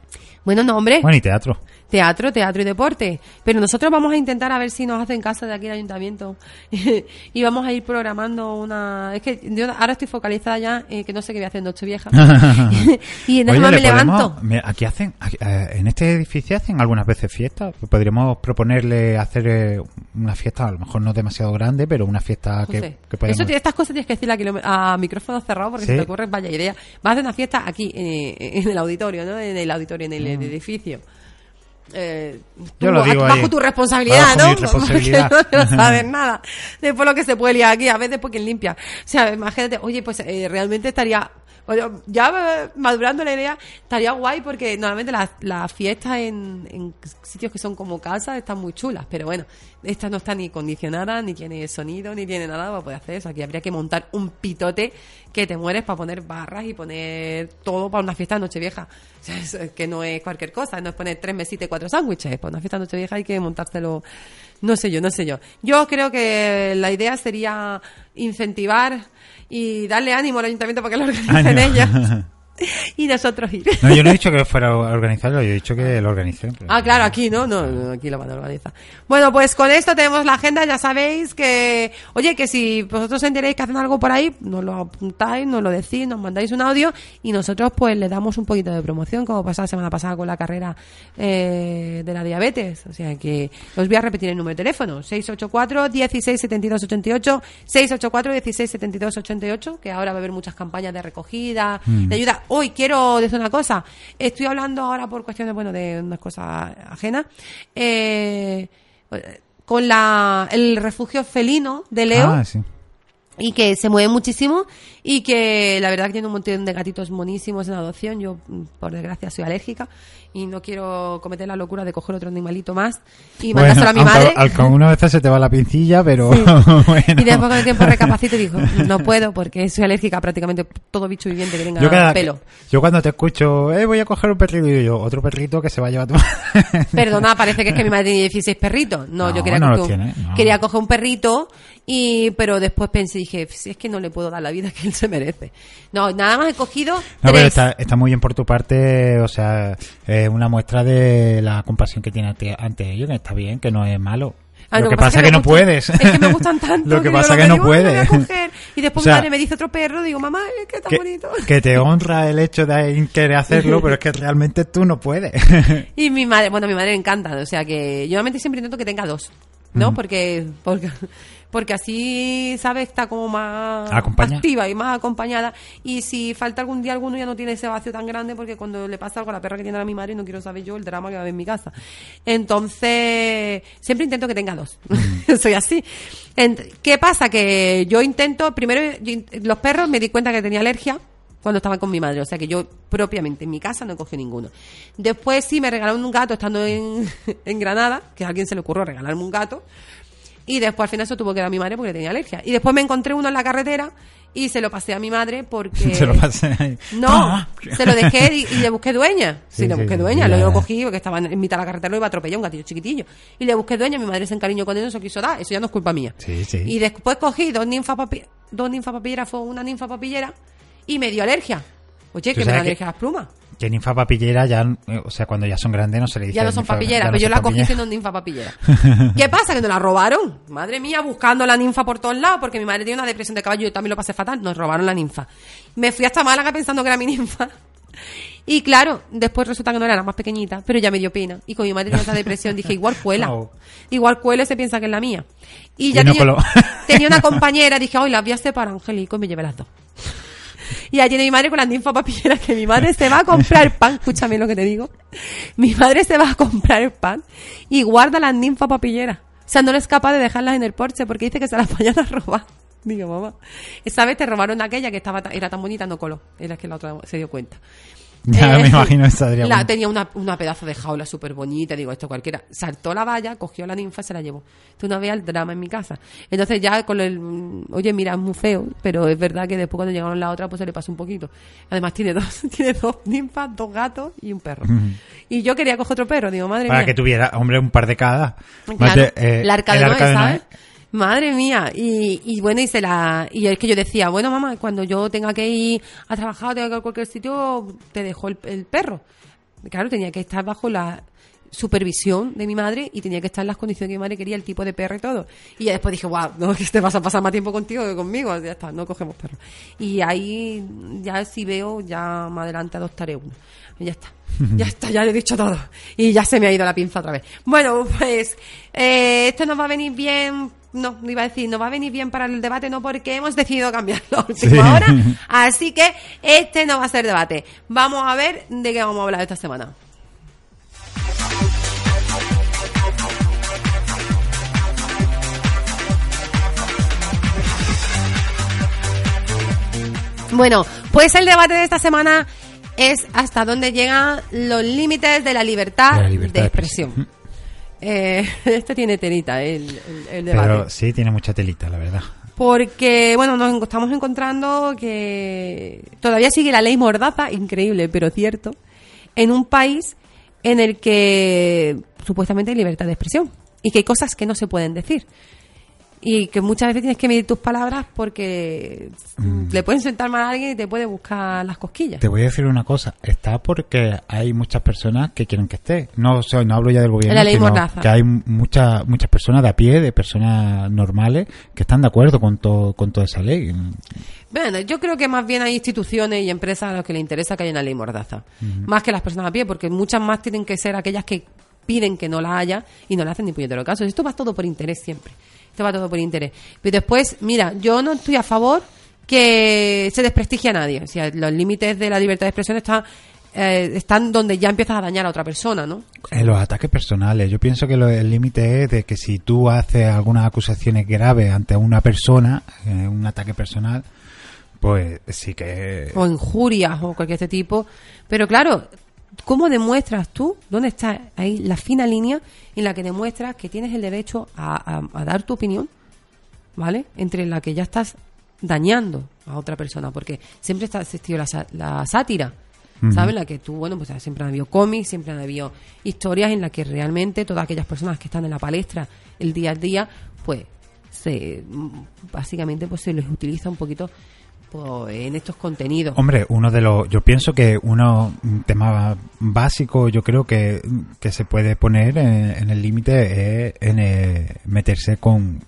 Bueno, no, hombre. Bueno, y teatro teatro, teatro y deporte. Pero nosotros vamos a intentar a ver si nos hacen caso de aquí al ayuntamiento. y vamos a ir programando una... Es que yo ahora estoy focalizada ya en que no sé qué voy a hacer noche vieja. y en me levanto. Aquí hacen, eh, en este edificio hacen algunas veces fiestas. Podríamos proponerle hacer eh, una fiesta, a lo mejor no demasiado grande, pero una fiesta que, que podemos... Eso, estas cosas tienes que decirle a, micrófono cerrado porque si te ocurre vaya idea. Vas a hacer una fiesta aquí, en, el auditorio, ¿no? En el auditorio, en el mm. edificio eh, bajo tu responsabilidad, ¿no? Responsabilidad. no, sabes nada. Después lo que se puede liar aquí, a veces porque limpia. O sea, imagínate, oye, pues eh, realmente estaría ya madurando la idea, estaría guay porque normalmente las, las fiestas en, en, sitios que son como casas están muy chulas, pero bueno, esta no está ni condicionada, ni tiene sonido, ni tiene nada para poder hacer eso. Aquí habría que montar un pitote que te mueres para poner barras y poner todo para una fiesta de Nochevieja. O sea, es que no es cualquier cosa, no es poner tres mesitas y cuatro sándwiches. Para una fiesta de Nochevieja hay que montárselo, no sé yo, no sé yo. Yo creo que la idea sería incentivar y darle ánimo al ayuntamiento para que lo organicen ellos. y nosotros ir. No, yo no he dicho que fuera a organizarlo, yo he dicho que lo organicé. Ah, claro, aquí no, no, aquí lo van a organizar. Bueno, pues con esto tenemos la agenda, ya sabéis que, oye, que si vosotros enteréis que hacen algo por ahí, nos lo apuntáis, nos lo decís, nos mandáis un audio y nosotros pues le damos un poquito de promoción, como pasó la semana pasada con la carrera eh, de la diabetes. O sea que os voy a repetir el número de teléfono, 684 16 72 88, 684 16 72 88, que ahora va a haber muchas campañas de recogida, mm. de ayuda Hoy quiero decir una cosa. Estoy hablando ahora por cuestiones, bueno, de unas cosas ajenas. Eh, con la, el refugio felino de Leo. Ah, sí y que se mueve muchísimo y que la verdad que tiene un montón de gatitos monísimos en adopción. Yo, mm, por desgracia, soy alérgica y no quiero cometer la locura de coger otro animalito más y mandárselo a mi madre. Una vez se te va la pincilla, pero Y después con el tiempo recapacito y digo, no puedo porque soy alérgica a prácticamente todo bicho viviente que tenga pelo. Yo cuando te escucho, eh, voy a coger un perrito y yo, otro perrito que se va a llevar tu Perdona, parece que es que mi madre tiene 16 perritos. No, yo quería, coger, quería coger un perrito y pero después pensé, dije, si es que no le puedo dar la vida que él se merece. No, nada más he cogido. No, pero está, está, muy bien por tu parte, o sea, es una muestra de la compasión que tiene ante, ellos, que está bien, que no es malo. Ah, lo, que, pasa es que, no puedes. Es que me gustan tanto. lo que, pasa es que, no puedes. Y después mi madre me dice otro perro, digo, mamá, es que está bonito. Que te honra el hecho de querer hacerlo, pero es que realmente tú no puedes. y mi madre, bueno, a mi madre encanta, o sea que yo normalmente siempre intento que tenga dos. ¿no? Porque, porque porque así, ¿sabes? Está como más activa y más acompañada. Y si falta algún día alguno ya no tiene ese vacío tan grande porque cuando le pasa algo a la perra que tiene a mi madre no quiero saber yo el drama que va a haber en mi casa. Entonces, siempre intento que tenga dos. Soy así. ¿Qué pasa? Que yo intento, primero, los perros me di cuenta que tenía alergia cuando estaba con mi madre. O sea que yo propiamente en mi casa no cogí ninguno. Después sí me regalaron un gato estando en, en Granada, que a alguien se le ocurrió regalarme un gato. Y después al final eso tuvo que dar a mi madre porque tenía alergia. Y después me encontré uno en la carretera y se lo pasé a mi madre porque... se lo pasé ahí. No, se lo dejé y, le busqué dueña. Sí, le busqué dueña. Lo, cogí porque estaba en mitad de la carretera, lo iba a atropellar un gatillo chiquitillo. Y le busqué dueña, mi madre se encariñó con él, no se quiso dar. Eso ya no es culpa mía. Sí, sí. Y después cogí dos ninfas papi dos ninfa papilleras, fue una ninfa papillera y me dio alergia. Oye, que me da alergia a las plumas. Que ninfa papillera ya, eh, o sea, cuando ya son grandes no se le dice. Ya no son papilleras, pero yo la cogí siendo ninfa papillera. ¿Qué pasa? Que nos la robaron. Madre mía, buscando la ninfa por todos lados, porque mi madre tiene una depresión de caballo y yo también lo pasé fatal. Nos robaron la ninfa. Me fui hasta Málaga pensando que era mi ninfa. Y claro, después resulta que no era la más pequeñita, pero ya me dio pena. Y con mi madre tiene esa depresión, dije, igual cuela. Igual cuela se piensa que es la mía. Y ya tenía, tenía, una compañera, dije, hoy las voy a separar, Angélico, y me llevé las dos. Y allí tiene mi madre con las ninfa papilleras que mi madre se va a comprar pan, escúchame lo que te digo. Mi madre se va a comprar pan y guarda las ninfa papilleras. O sea, no es capaz de dejarlas en el porche porque dice que se las vayan a robar. Digo, mamá. Esa vez te robaron aquella que estaba era tan bonita, no coló. Era que la otra se dio cuenta. Ya me imagino esa la, Tenía una, una, pedazo de jaula súper bonita, digo, esto cualquiera. Saltó la valla, cogió la ninfa y se la llevó. Tú no veas el drama en mi casa. Entonces ya con el, oye, mira, es muy feo, pero es verdad que después cuando llegaron la otra, pues se le pasó un poquito. Además tiene dos, tiene dos ninfas, dos gatos y un perro. Y yo quería coger otro perro, digo, madre mía. Para que tuviera, hombre, un par de cada. Eh, la arca de, ¿sabes? Madre mía. Y, y bueno, y se la, y es que yo decía, bueno, mamá, cuando yo tenga que ir a trabajar o tenga que ir a cualquier sitio, te dejo el, el perro. Claro, tenía que estar bajo la supervisión de mi madre y tenía que estar en las condiciones que mi madre quería, el tipo de perro y todo. Y ya después dije, wow, no, que te vas a pasar más tiempo contigo que conmigo. Ya está, no cogemos perro. Y ahí, ya si veo, ya más adelante adoptaré uno. Y ya está. Ya está, ya le he dicho todo. Y ya se me ha ido la pinza otra vez. Bueno, pues eh, esto nos va a venir bien no, iba a decir, no va a venir bien para el debate, no porque hemos decidido cambiar la última hora. Así que este no va a ser debate. Vamos a ver de qué vamos a hablar esta semana. Bueno, pues el debate de esta semana es hasta dónde llegan los límites de la libertad, de, expresión. Eh, este tiene telita, el, el, debate. Pero sí, tiene mucha telita, la verdad. Porque, bueno, nos estamos encontrando que todavía sigue la ley mordaza, increíble, pero cierto, en un país en el que supuestamente hay libertad de expresión y que hay cosas que no se pueden decir y que muchas veces tienes que medir tus palabras porque mm. le pueden sentar mal a alguien y te puede buscar las cosquillas. Te voy a decir una cosa, está porque hay muchas personas que quieren que esté. No, no hablo ya del gobierno, sino que hay muchas muchas personas de a pie, de personas normales que están de acuerdo con todo con toda esa ley. Bueno, yo creo que más bien hay instituciones y empresas a los que les interesa que haya una ley mordaza, más que las personas a pie, porque muchas más tienen que ser aquellas que piden que no la haya y no le hacen ni puñetero caso. Esto va todo por interés siempre va todo por interés. Pero después, mira, yo no estoy a favor que se desprestigie a nadie. O sea, los límites de la libertad de expresión están eh, están donde ya empiezas a dañar a otra persona, ¿no? En los ataques personales. Yo pienso que el límite es de que si tú haces algunas acusaciones graves ante una persona, eh, un ataque personal, pues sí que... O injurias o cualquier este tipo. Pero claro, ¿Cómo demuestras tú, dónde está ahí la fina línea en la que demuestras que tienes el derecho a, dar tu opinión, ¿vale? Entre la que ya estás dañando a otra persona, porque siempre está existido la, la sátira, ¿sabes? La que tú, bueno, pues siempre han habido cómics, siempre han habido historias en las que realmente todas aquellas personas que están en la palestra el día a día, pues se básicamente pues se les utiliza un poquito en estos contenidos. Hombre, uno de los, yo pienso que uno un tema básico, yo creo que, que se puede poner en, el límite es en eh, meterse con,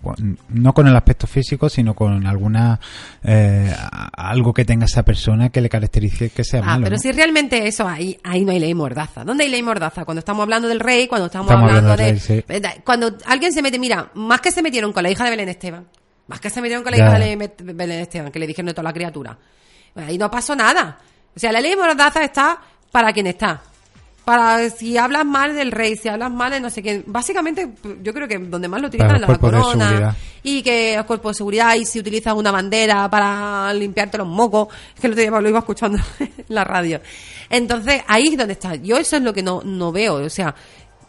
no con el aspecto físico, sino con alguna eh, algo que tenga esa persona que le caracterice que sea ah, pero si realmente eso ahí, ahí no hay ley mordaza. ¿Dónde hay ley mordaza? Cuando estamos hablando del rey, cuando estamos, hablando, de, cuando alguien se mete, mira, más que se metieron con la hija de Belén Esteban más que se metieron con la hija de Belén Esteban, que le dijeron toda la criatura. Ahí no pasó nada. O sea, la ley de mordaza está para quien está. Para si hablas mal del rey, si hablas mal de no sé qué. Básicamente, yo creo que donde más lo utilizan es la corona. Y que el cuerpo de seguridad, y si utilizas una bandera para limpiarte los mocos. Es que otro día lo iba escuchando en la radio. Entonces, ahí es donde está. Yo eso es lo que no, no veo. O sea,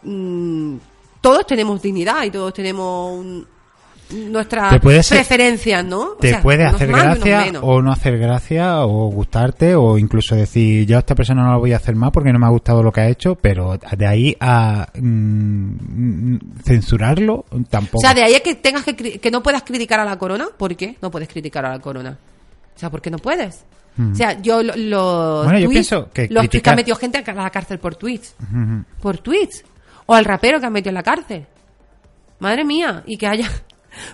mm, todos tenemos dignidad y todos tenemos un, nuestras preferencias, ¿no? Te puede hacer gracia o no hacer gracia o gustarte o incluso decir yo a esta persona no la voy a hacer más porque no me ha gustado lo que ha hecho, pero de ahí a mm, censurarlo tampoco. O sea, de ahí a que tengas que, que no puedas criticar a la corona, ¿por qué no puedes criticar a la corona? O sea, ¿por qué no puedes? O sea, yo los bueno, yo pienso que los que han metido gente a la cárcel por tweets. Por tweets. O al rapero que han metido en la cárcel. Madre mía, y que haya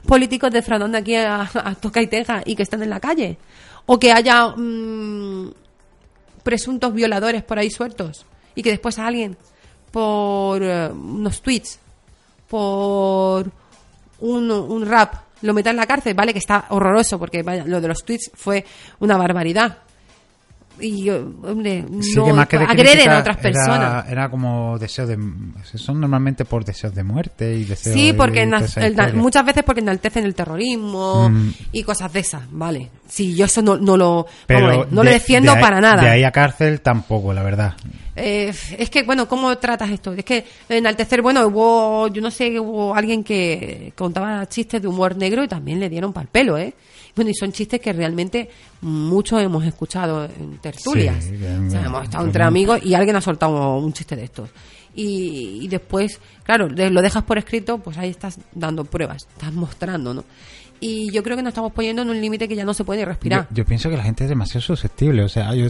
políticos defraudando aquí a, Toca y Teja y que están en la calle. O que haya mm, presuntos violadores por ahí sueltos y que después alguien por eh, unos tweets, por un, un rap, lo meta en la cárcel, vale, que está horroroso porque vaya, lo de los tweets fue una barbaridad. Y hombre, no agreden a otras personas. Era, como deseo de. Son normalmente por deseos de muerte y deseos Sí, porque muchas veces porque enaltecen el terrorismo mm. y cosas de esas, ¿vale? Sí, yo eso no, no lo. no lo defiendo para nada. De ahí a cárcel tampoco, la verdad. Eh, es que, bueno, ¿cómo tratas esto? Es que enaltecer, bueno, hubo, yo no sé, hubo alguien que contaba chistes de humor negro y también le dieron para el pelo, ¿eh? Bueno, y son chistes que realmente muchos hemos escuchado en tertulias. hemos estado entre amigos y alguien ha soltado un chiste de estos. Y, y después, claro, lo dejas por escrito, pues ahí estás dando pruebas, estás mostrando, ¿no? Y yo creo que nos estamos poniendo en un límite que ya no se puede respirar. Yo, pienso que la gente es demasiado susceptible, o sea, yo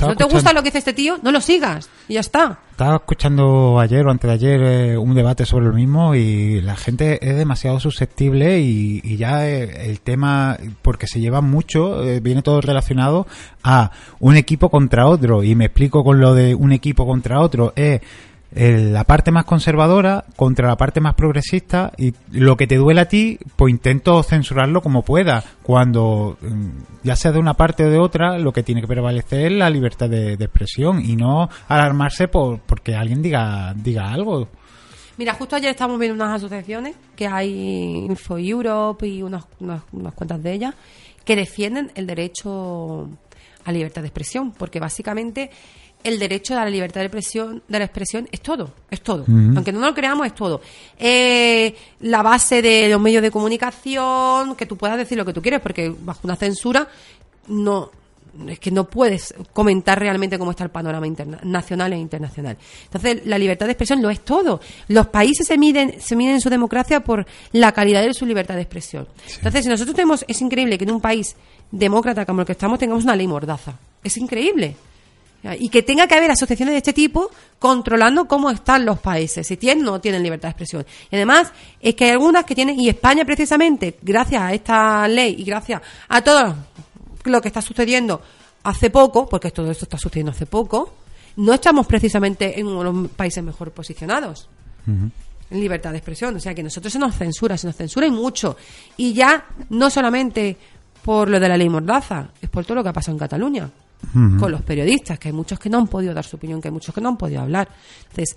¿No te gusta lo que dice este tío? No lo sigas y ya está. Estaba escuchando ayer o antes de ayer eh, un debate sobre lo mismo y la gente es demasiado susceptible y, ya eh, el tema, porque se lleva mucho, eh, viene todo relacionado a un equipo contra otro y me explico con lo de un equipo contra otro, es la parte más conservadora contra la parte más progresista y lo que te duele a ti, pues intento censurarlo como pueda. Cuando mm, ya sea de una parte o de otra, lo que tiene que prevalecer es la libertad de, expresión y no alarmarse por porque alguien diga, diga algo. Mira, justo ayer estamos viendo unas asociaciones que hay Info Europe y unas, unas, unas cuantas de ellas que defienden el derecho a libertad de expresión, porque básicamente el derecho a la libertad de expresión, de la expresión es todo, es todo. Aunque no lo creamos, es todo. Eh, la base de los medios de comunicación, que tú puedas decir lo que tú quieres, porque bajo una censura no es que no puedes comentar realmente cómo está el panorama nacional e internacional. Entonces, la libertad de expresión lo es todo. Los países se miden, se miden su democracia por la calidad de su libertad de expresión. Entonces, si nosotros tenemos, es increíble que en un país demócrata como el que estamos tengamos una ley mordaza. Es increíble. Y que tenga que haber asociaciones de este tipo controlando cómo están los países, si tienen o no tienen libertad de expresión. Y además, es que hay algunas que tienen, y España precisamente, gracias a esta ley y gracias a todo lo que está sucediendo hace poco, porque todo esto está sucediendo hace poco, no estamos precisamente en uno de los países mejor posicionados. En libertad de expresión. O sea que nosotros se nos censura, se nos censura y mucho. Y ya no solamente por lo de la ley Mordaza, es por todo lo que ha pasado en Cataluña con los periodistas, que hay muchos que no han podido dar su opinión, que hay muchos que no han podido hablar. Entonces,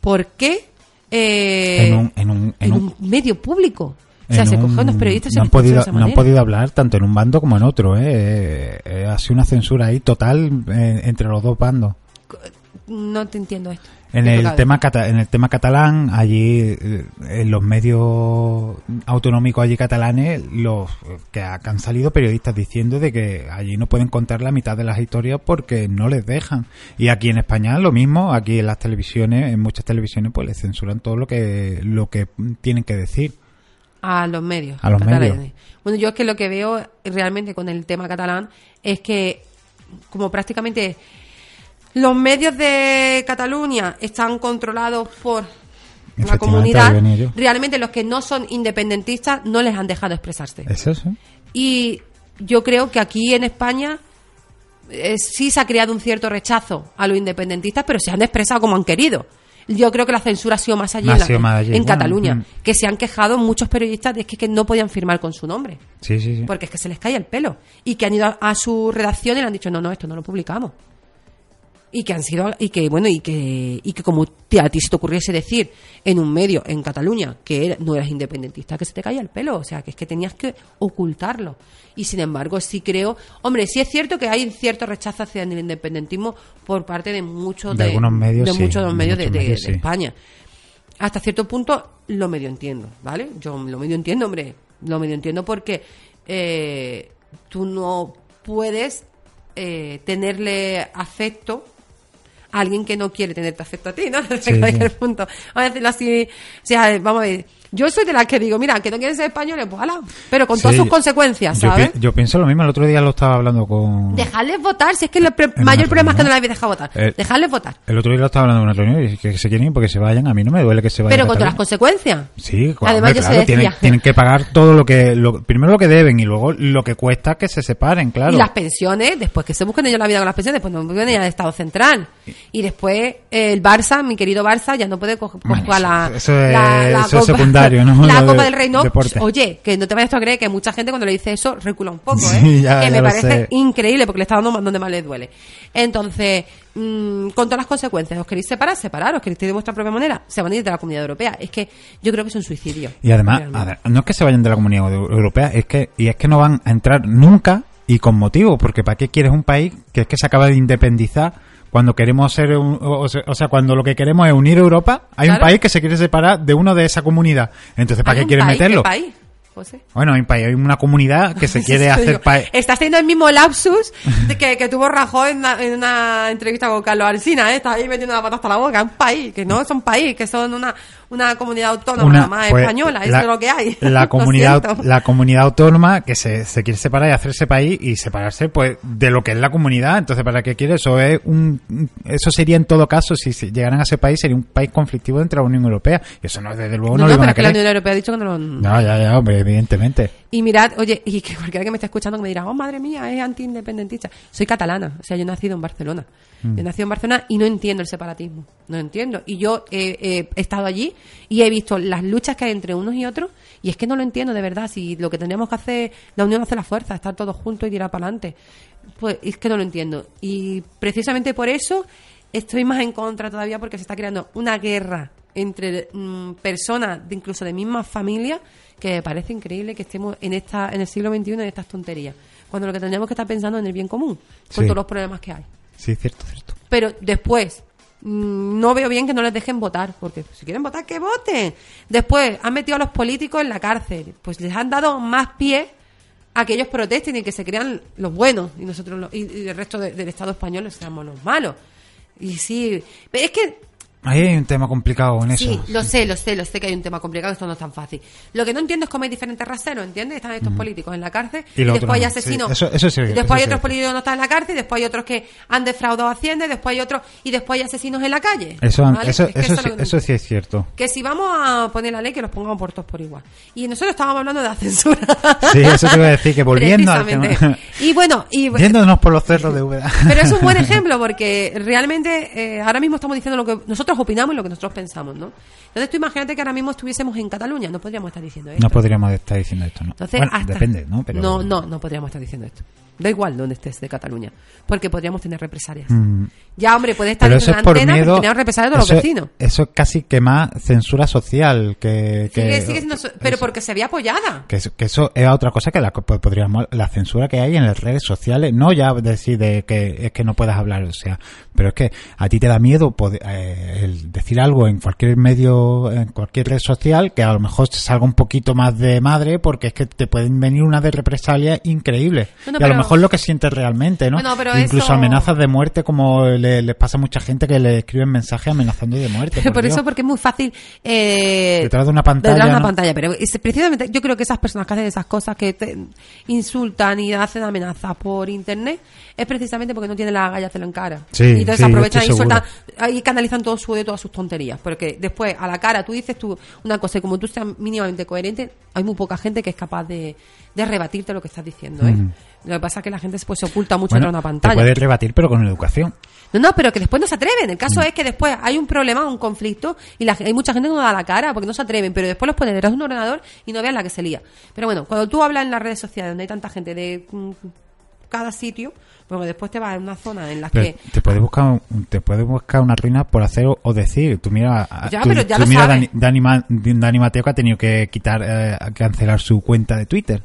¿por qué eh, en, un, medio público? O sea, se cogen unos periodistas no han, podido, no han podido hablar tanto en un bando como en otro. ¿eh? eh ha sido una censura ahí total eh, entre los dos bandos. No te entiendo esto. En el, tema en el tema catalán, allí eh, en los medios autonómicos allí catalanes, los que han salido periodistas diciendo de que allí no pueden contar la mitad de las historias porque no les dejan. Y aquí en España lo mismo, aquí en las televisiones, en muchas televisiones, pues les censuran todo lo que lo que tienen que decir. A los medios. A los medios. Bueno, yo es que lo que veo realmente con el tema catalán es que como prácticamente los medios de Cataluña están controlados por la comunidad. Realmente los que no son independentistas no les han dejado expresarse. Eso Y yo creo que aquí en España eh, sí se ha creado un cierto rechazo a los independentistas, pero se han expresado como han querido. Yo creo que la censura ha sido más allá, en, Cataluña, mm. que se han quejado muchos periodistas de que, no podían firmar con su nombre. Sí, sí, sí. Porque es que se les cae el pelo. Y que han ido a, a su redacción y le han dicho, no, no, esto no lo publicamos y que han sido y que bueno y que y que como a ti se te ocurriese decir en un medio en Cataluña que no eras independentista que se te caía el pelo o sea que es que tenías que ocultarlo. Y sin embargo sí creo hombre sí es cierto que hay cierto rechazo hacia el independentismo por parte de muchos de, algunos medios de muchos de los medios, de, España. Hasta cierto punto lo medio entiendo vale yo lo medio entiendo hombre lo medio entiendo porque eh, tú no puedes eh, tenerle afecto alguien que no quiere tenerte afecto a ti, ¿no? cualquier punto. Vamos a decirlo así. O sea, vamos a ver. Yo soy de las que digo, mira, que no quieren ser españoles, pues ala. Pero con todas sus consecuencias, ¿sabes? Yo, pienso lo mismo. El otro día lo estaba hablando con. Dejarles votar, si es que el mayor problema es que no les habéis dejado votar. Eh, Dejarles votar. El otro día lo estaba hablando en una reunión y que se quieren ir porque se vayan. A mí no me duele que se vayan. Pero con todas las consecuencias. Sí, Además, claro, tienen, tienen, que pagar todo lo que. Lo, primero lo que deben y luego lo que cuesta que se separen, claro. Y las pensiones, después que se busquen ellos la vida con las pensiones, pues no busquen ya el Estado central. Y después el Barça, mi querido Barça, ya no puede coger la, eso es, La Copa del Rey, no. Oye, que no te vayas a creer que mucha gente cuando le dice eso recula un poco, ¿eh? que me parece increíble porque le está dando donde más le duele. Entonces, mmm, con todas las consecuencias, ¿os queréis separar? Separaros, queréis de vuestra propia manera, se van a ir de la comunidad europea. Es que yo creo que es un suicidio. Y además, no es que se vayan de la comunidad europea, es que, y es que no van a entrar nunca y con motivo, porque ¿para qué quieres un país que es que se acaba de independizar? Cuando queremos ser, o, sea, cuando lo que queremos es unir Europa, hay un país que se quiere separar de uno de esa comunidad. Entonces, ¿para qué quieres meterlo? país? Bueno, hay una comunidad que se quiere hacer país. Estás teniendo el mismo lapsus que, que tuvo Rajoy en una, entrevista con Carlos Alsina, ¿eh? Está ahí metiendo la pata hasta la boca. Un país, que no son país, que son una, una comunidad autónoma más pues, española, eso es lo que hay. La comunidad, la comunidad autónoma que se, se, quiere separar y hacerse país y separarse pues de lo que es la comunidad. Entonces, ¿para qué quiere? Eso es un, eso sería en todo caso, si llegaran a ese país, sería un país conflictivo entre la Unión Europea. Y eso no, desde luego no, no, lo pero la Unión Europea ha dicho que no lo... No, ya, ya, hombre, evidentemente. Y mirad, oye, y que cualquiera que me esté escuchando que me dirá, oh, madre mía, es antiindependentista. Soy catalana, o sea, yo he nacido en Barcelona. Mm. He nacido en Barcelona y no entiendo el separatismo. No entiendo. Y yo he estado allí y he visto las luchas que hay entre unos y otros y es que no lo entiendo de verdad. Si lo que tendríamos que hacer, la unión hace la fuerza, estar todos juntos y tirar para adelante. Pues es que no lo entiendo. Y precisamente por eso estoy más en contra todavía porque se está creando una guerra entre mm, personas, de, incluso de mismas familias, que me parece increíble que estemos en esta en el siglo XXI en estas tonterías. Cuando lo que tendríamos que estar pensando en el bien común, con todos los problemas que hay. Sí, cierto, cierto. Pero después, mm, no veo bien que no les dejen votar, porque si quieren votar, que voten. Después, han metido a los políticos en la cárcel, pues les han dado más pie a que ellos protesten y que se crean los buenos y nosotros y, el resto del Estado español seamos los malos. Y sí, es que Ahí hay un tema complicado en eso. Sí, lo sé, lo sé, lo sé que hay un tema complicado, esto no es tan fácil. Lo que no entiendo es cómo hay diferentes raseros, ¿entiendes? Están estos políticos en la cárcel y, después hay asesinos. eso, eso después hay otros políticos que no están en la cárcel, y después hay otros que han defraudado Hacienda, y después hay otros, y después hay asesinos en la calle. Eso, eso, eso, sí, es cierto. Que si vamos a poner la ley, que los pongamos por todos por igual. Y nosotros estábamos hablando de la censura. Sí, eso te iba a decir, que volviendo al tema. Y bueno, y... Viéndonos por los cerros de Úbeda. Pero es un buen ejemplo, porque realmente eh, ahora mismo estamos diciendo lo que nosotros opinamos y lo que nosotros pensamos, ¿no? Entonces tú imagínate que ahora mismo estuviésemos en Cataluña, no podríamos estar diciendo esto. No podríamos estar diciendo esto, ¿no? Entonces, depende, ¿no? No, no, no podríamos estar diciendo esto. Da igual donde estés de Cataluña, porque podríamos tener represalias. Mm. Ya, hombre, puede estar en la antena, pero tenemos represalias de los vecinos. Eso es casi que más censura social que... pero porque se había apoyada. Que, eso es otra cosa que la, podríamos... La censura que hay en las redes sociales, no ya decir de que es que no puedas hablar, o sea, pero es que a ti te da miedo poder, eh, el decir algo en cualquier medio, en cualquier red social, que a lo mejor salga un poquito más de madre, porque es que te pueden venir una de represalia increíble. y a lo mejor lo que sientes realmente, ¿no? Incluso amenazas de muerte, como les pasa a mucha gente que le escriben mensajes amenazando de muerte. Por, eso, porque es muy fácil. Eh, detrás de una pantalla. Detrás de una pantalla, pero precisamente yo creo que esas personas que hacen esas cosas, que te insultan y hacen amenazas por internet, es precisamente porque no tienen la la en cara. Sí, y entonces aprovechan y sueltan, ahí canalizan todo su odio, todas sus tonterías. Porque después, a la cara, tú dices tú una cosa y como tú seas mínimamente coherente, hay muy poca gente que es capaz de, de rebatirte lo que estás diciendo, ¿eh? Lo que pasa es que la gente pues, se oculta mucho en una pantalla. Te puede rebatir, pero con educación. No, no, pero que después no se atreven. El caso mm. es que después hay un problema, un conflicto, y hay mucha gente que no da la cara porque no se atreven, pero después los ponen detrás de un ordenador y no vean la que se lía. Pero bueno, cuando tú hablas en las redes sociales donde hay tanta gente de mm, cada sitio, porque después te vas a una zona en la que te puedes buscar te puedes buscar una ruina por hacer o, decir tú mira ya, pero ya mira Dani, Dani, Mateo que ha tenido que quitar eh, cancelar su cuenta de Twitter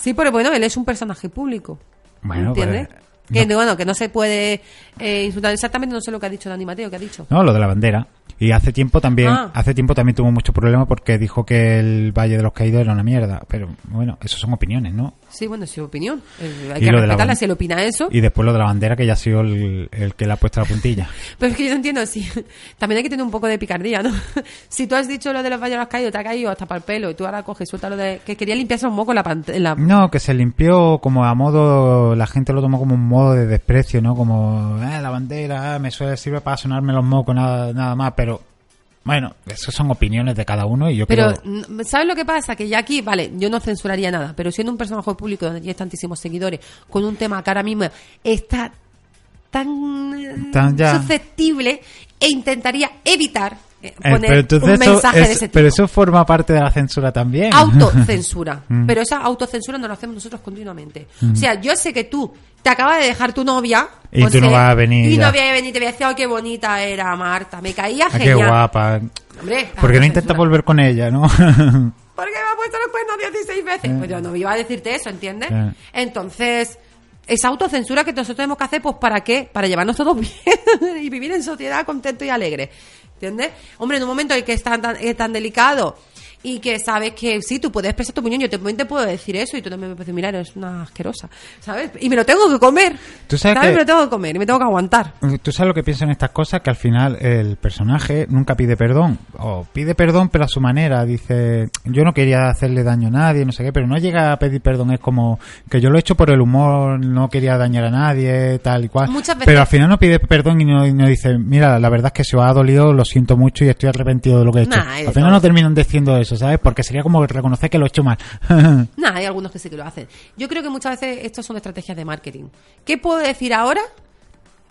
Sí, pero bueno, él es un personaje público. Bueno, ¿Entiendes? Pues, que, bueno, que no se puede eh, insultar exactamente, no sé lo que ha dicho Dani Mateo, que ha dicho. No, lo de la bandera. Y hace tiempo también, ah. hace tiempo también tuvo mucho problema porque dijo que el Valle de los Caídos era una mierda. Pero bueno, eso son opiniones, ¿no? Sí, bueno, es su opinión. Eh, hay que respetarla si él opina eso. Y después lo de la bandera, que ya ha sido el, que le ha puesto la puntilla. Pero es que yo no entiendo, si también hay que tener un poco de picardía, ¿no? si tú has dicho lo de los valles caídos, te ha caído hasta para el pelo, y tú ahora coges, suelta lo de que quería limpiarse un moco la pantalla. No, que se limpió como a modo, la gente lo tomó como un modo de desprecio, ¿no? Como, eh, la bandera, me suele sirve para sonarme los mocos, nada, nada más, pero bueno, eso son opiniones de cada uno y yo pero, ¿sabes lo que pasa? Que ya aquí, vale, yo no censuraría nada, pero siendo un personaje público donde tienes tantísimos seguidores, con un tema que ahora mismo está tan, Tan ya. susceptible e intentaría evitar eh, Eh, poner pero un eso, mensaje de es- ese tipo. pero eso forma parte de la censura también. Autocensura. Mm. pero esa autocensura no la hacemos nosotros continuamente. Mm. O sea, yo sé que tú te acabas de dejar tu novia. Y tú no sea, vas a venir Y no voy a venir, te voy a decir, oh, qué bonita era Marta. Me caía Ah, qué genial. guapa. Hombre, ¿Por qué no intentas volver con ella, no? ¿Por qué me ha puesto los cuernos 16 veces? Eh. Pues yo no iba a decirte eso, ¿entiendes? Eh. Entonces, esa autocensura que nosotros tenemos que hacer, pues ¿para qué? Para llevarnos todos bien y vivir en sociedad contento y alegre. ¿Entiendes? Hombre, en un momento en que es tan, tan, es tan delicado y que sabes que sí, tú puedes expresar tu opinión, yo te, te puedo decir eso y tú también me puedes decir, mira, eres una asquerosa, ¿sabes? Y me lo tengo que comer. Tú sabes que- Me lo tengo que comer y me tengo que aguantar. Tú sabes lo que pienso en estas cosas, que al final el personaje nunca pide perdón, o pide perdón pero a su manera, dice, yo no quería hacerle daño a nadie, no sé qué, pero no llega a pedir perdón, es como que yo lo he hecho por el humor, no quería dañar a nadie, tal y cual, Muchas veces- pero al final no pide perdón y no, y no dice, mira, la verdad es que se os ha dolido, lo siento mucho y estoy arrepentido de lo que he hecho. Nah, al final no terminan diciendo eso, ¿sabes? Porque sería como reconocer que lo he hecho mal. Nada, hay algunos que sí que lo hacen. Yo creo que muchas veces estos son estrategias de marketing. ¿Qué puedo decir ahora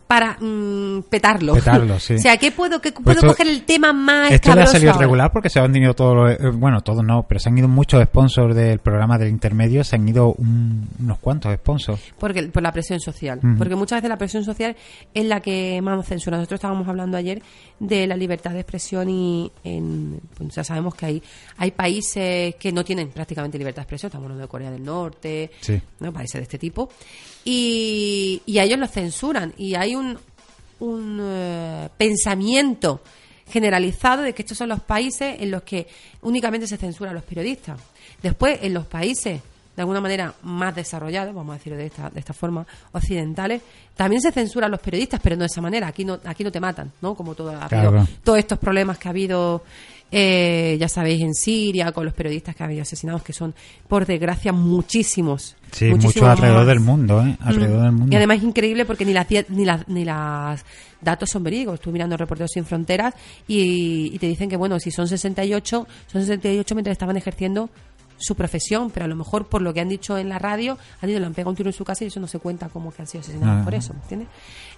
para mm, petarlo? Petarlo, sí. o sea, ¿qué puedo, qué Pues puedo esto- coger el tema más Esto le ha salido ahora? regular porque se han ido todos los, eh, bueno, todos no, pero se han ido muchos sponsors del programa del intermedio, se han ido un- unos cuantos sponsors. Porque, por la presión social. Ujú. Porque muchas veces la presión social es la que más nos censura. Nosotros estábamos hablando ayer de la libertad de expresión y en, pues ya sabemos que hay, hay países que no tienen prácticamente libertad de expresión. Estamos hablando de Corea del Norte, Sí. ¿no? países de este tipo. Y, y a ellos los censuran. Y hay un, un eh, pensamiento generalizado de que estos son los países en los que únicamente se censura a los periodistas. Después, en los países de alguna manera más desarrollados, vamos a decirlo de esta, de esta forma, occidentales, también se censura a los periodistas, pero no de esa manera. Aquí no, aquí no te matan, ¿no? Como todo, ha habido Claro. todos estos problemas que ha habido, eh, ya sabéis, en Siria, con los periodistas que ha habido asesinados, que son, por desgracia, muchísimos. Sí, muchísimos mucho alrededor más. del mundo, ¿eh? Alrededor Mm. del mundo. Y además es increíble porque ni las ni las ni las datos son verídicos. Estuve mirando Reporteros sin Fronteras y, y te dicen que bueno, si son 68, son 68 mientras estaban ejerciendo su profesión, pero a lo mejor por lo que han dicho en la radio, han ido, le han pegado un tiro en su casa y eso no se cuenta como que han sido asesinados Ah. por eso, ¿me entiendes?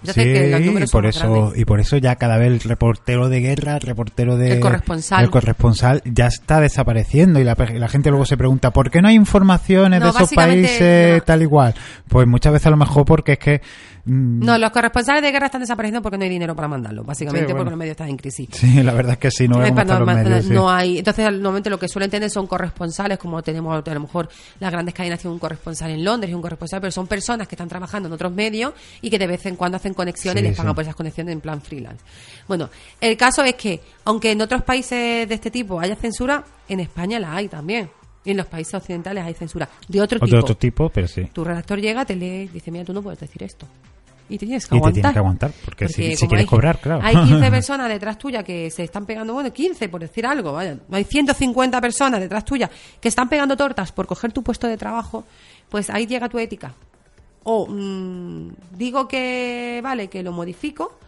Entonces Sí, que los y números por eso grandes. y por eso ya cada vez el reportero de guerra, el reportero de El corresponsal. el corresponsal ya está desapareciendo y la, gente luego se pregunta ¿por qué no hay informaciones No, de esos países no. tal igual? Pues muchas veces a lo mejor porque es que No, los corresponsales de guerra están desapareciendo porque no hay dinero para mandarlo, básicamente Sí, bueno. porque los medios están en crisis. sí, la verdad es que sí, no Eh, vemos pero los no, medios. sí. no hay. Entonces, normalmente lo que suelen tener son corresponsales, como tenemos a lo mejor las grandes cadenas tienen un corresponsal en Londres y un corresponsal, pero son personas que están trabajando en otros medios y que de vez en cuando hacen conexiones y les pagan por esas conexiones en plan freelance. Bueno, el caso es que, aunque en otros países de este tipo haya censura, en España la hay también. Y en los países occidentales hay censura de otro O de tipo. otro tipo, pero sí. Tu redactor llega, te lee, dice, mira, tú no puedes decir esto. Y te tienes que Y te tienes que aguantar, porque si- quieres hay- cobrar, claro. Hay 15 personas detrás tuya que se están pegando, bueno, 15 por decir algo, vaya. Hay 150 personas detrás tuya que están pegando tortas por coger tu puesto de trabajo, pues ahí llega tu ética. O mm, digo que, vale, que lo modifico,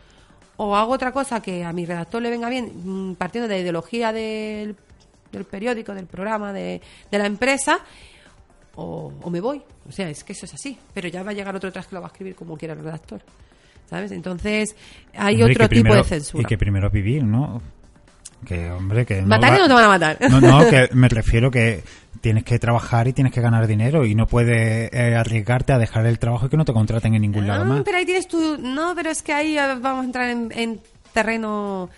o hago otra cosa que a mi redactor le venga bien, mm, partiendo de la ideología del, del periódico, del programa, de, de la empresa, o, o me voy. O sea, es que eso es así. Pero ya va a llegar otro detrás que lo va a escribir como quiera el redactor. ¿Sabes? Entonces, hay Hombre, otro tipo primero- de censura. Y que primero vivir, ¿no? Que, hombre, que... ¿Matar va- y no te van a matar? No, no, que me refiero que tienes que trabajar y tienes que ganar dinero y no puedes eh, arriesgarte a dejar el trabajo y que no te contraten en ningún lado más. pero ahí tienes tu... No, pero es que ahí vamos a entrar en, en terreno...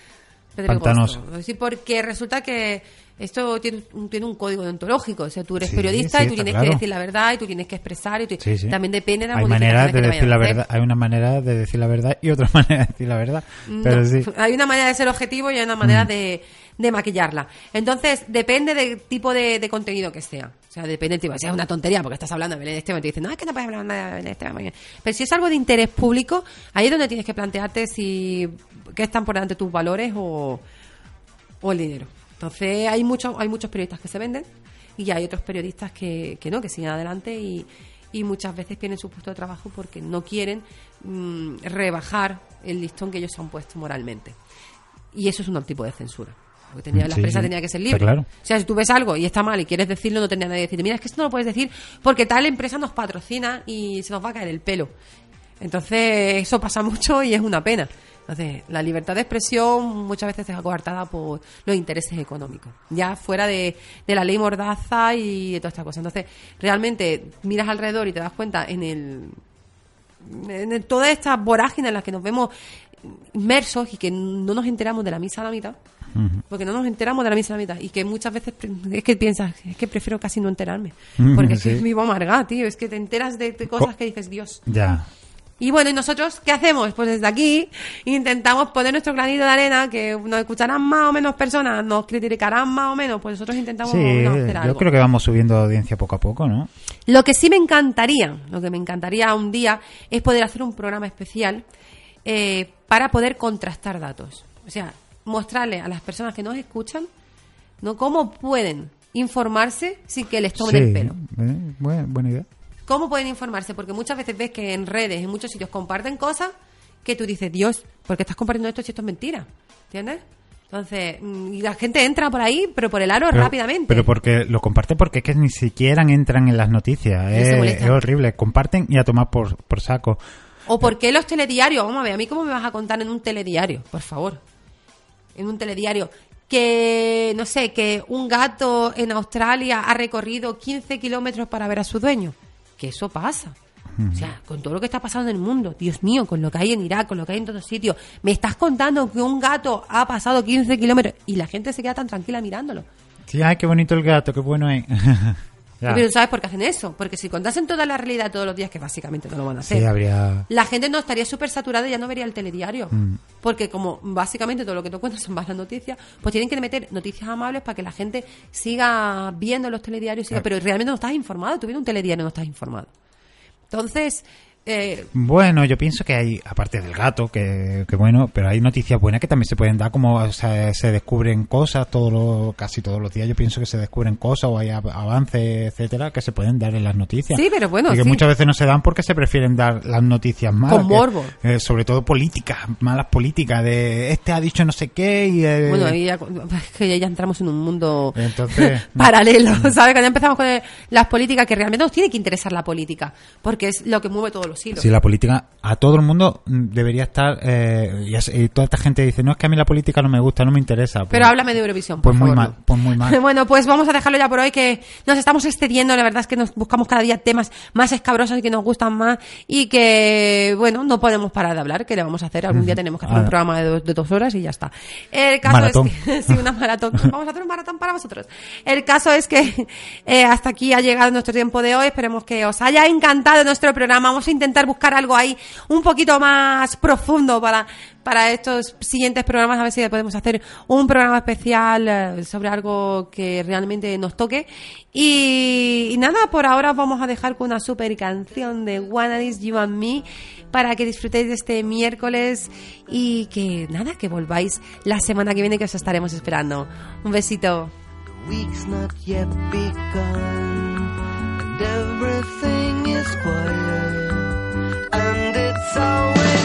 pedregoso. Pantanoso. Sí, porque resulta que esto tiene un, tiene un código deontológico. O sea, tú eres Sí, periodista sí, y tú tienes claro. que decir la verdad y tú tienes que expresar y tú- Sí, sí. también depende de las hay maneras de decir la verdad, hay una manera de decir la verdad y otra manera de decir la verdad. Pero No, sí. Hay una manera de ser objetivo y hay una manera Mm. de, de maquillarla. Entonces, depende del tipo de, de contenido que sea. O sea, depende del tipo. Si es una tontería porque estás hablando de Belén Esteban y te dicen, no, es que no puedes hablar nada de Belén Esteban. Pero si es algo de interés público, ahí es donde tienes que plantearte si qué están por delante tus valores o, o el dinero. Entonces, hay, muchos hay muchos periodistas que se venden y hay otros periodistas que, que no, que siguen adelante y, y muchas veces pierden su puesto de trabajo porque no quieren mm, rebajar el listón que ellos se han puesto moralmente. Y eso es un tipo de censura. Porque tenía, la Sí, empresa sí, tenía que ser libre. claro. O sea, si tú ves algo y está mal y quieres decirlo, no tendría nadie que decirte, mira, es que esto no lo puedes decir porque tal empresa nos patrocina y se nos va a caer el pelo. Entonces, eso pasa mucho y es una pena. Entonces, la libertad de expresión muchas veces es coartada por los intereses económicos, ya fuera de, de la ley mordaza y de todas estas cosas. Entonces, realmente miras alrededor y te das cuenta en el en todas estas vorágines en las que nos vemos inmersos y que no nos enteramos de la misa a la mitad, porque no nos enteramos de la misa a la mitad y que muchas veces es que piensas, es que prefiero casi no enterarme, porque es que vivo amargada, tío, es que te enteras de, de cosas que dices, Dios. Ya. Y bueno, ¿y nosotros qué hacemos? Pues desde aquí intentamos poner nuestro granito de arena, que nos escucharán más o menos personas, nos criticarán más o menos, pues nosotros intentamos Sí, hacer algo. yo creo que vamos subiendo audiencia poco a poco, ¿no? Lo que sí me encantaría, lo que me encantaría un día, es poder hacer un programa especial eh, para poder contrastar datos. O sea, mostrarle a las personas que nos escuchan, ¿no? Cómo pueden informarse sin que les tomen Sí, el pelo. eh, buena, buena idea. ¿Cómo pueden informarse? Porque muchas veces ves que en redes, en muchos sitios, comparten cosas que tú dices, Dios, ¿por qué estás compartiendo esto si esto es mentira? ¿Entiendes? Entonces, mm, y la gente entra por ahí, pero por el aro Pero- rápidamente. Pero porque lo comparte porque es que ni siquiera entran en las noticias. Es horrible. Comparten y a tomar por, por saco. ¿O por qué los telediarios? Vamos a ver, ¿a mí cómo me vas a contar en un telediario? Por favor. En un telediario. Que, no sé, que un gato en Australia ha recorrido 15 kilómetros para ver a su dueño. Que eso pasa. O sea, con todo lo que está pasando en el mundo, Dios mío, con lo que hay en Irak, con lo que hay en todos sitios, me estás contando que un gato ha pasado 15 kilómetros y la gente se queda tan tranquila mirándolo. Sí, ay, qué bonito el gato, qué bueno es. Ya. Pero ¿sabes por qué hacen eso? Porque si contasen toda la realidad todos los días, que básicamente no lo van a hacer, Sí, habría... la gente no estaría súper saturada y ya no vería el telediario. Mm. Porque como básicamente todo lo que tú cuentas son malas noticias, pues tienen que meter noticias amables para que la gente siga viendo los telediarios. siga-. Pero realmente no estás informado. Tú viendo un telediario no estás informado. Entonces, eh, Bueno, yo pienso que hay, aparte del gato, que, que bueno, pero hay noticias buenas que también se pueden dar, como o sea, se descubren cosas todos los, casi todos los días. Yo pienso que se descubren cosas o hay av- avances, etcétera, que se pueden dar en las noticias. Sí, pero bueno, Y que sí. muchas veces no se dan porque se prefieren dar las noticias malas. Con que- morbo. eh, sobre todo políticas, malas políticas, de este ha dicho no sé qué y... eh, bueno, ahí ya, es que ya entramos en un mundo Entonces, paralelo, ¿sabes? Cuando empezamos con el- las políticas, que realmente nos tiene que interesar la política, porque es lo que mueve todos los hilos. Si la política a todo el mundo debería estar eh, y, toda esta gente dice no es que a mí la política no me gusta no me interesa pues, Pero háblame de Eurovisión, por pues muy favor, mal no. pues muy mal Bueno, pues vamos a dejarlo ya por hoy, que nos estamos excediendo. La verdad es que nos buscamos cada día temas más escabrosos y que nos gustan más y que, bueno, no podemos parar de hablar. ¿Qué le vamos a hacer? Algún día tenemos que hacer un programa de, dos- de dos horas y ya está. El caso Maratón. es que, sí, una maratón. Vamos a hacer un maratón para vosotros. El caso es que eh, hasta aquí ha llegado nuestro tiempo de hoy. Esperemos que os haya encantado nuestro programa. Vamos a intentar buscar algo ahí un poquito más profundo para, para estos siguientes programas, a ver si podemos hacer un programa especial eh, sobre algo que realmente nos toque. Y, y nada, por ahora os vamos a dejar con una super canción de Wannabe You and Me para que disfrutéis de este miércoles y que nada, que volváis la semana que viene que os estaremos esperando. Un besito. everything is quiet, and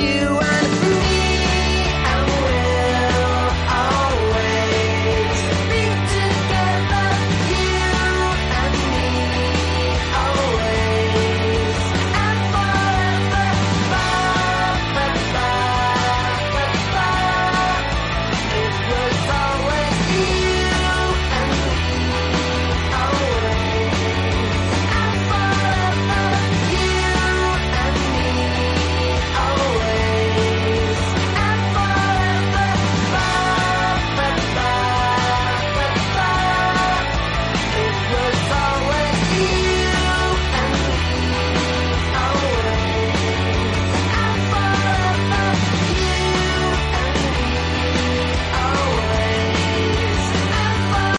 you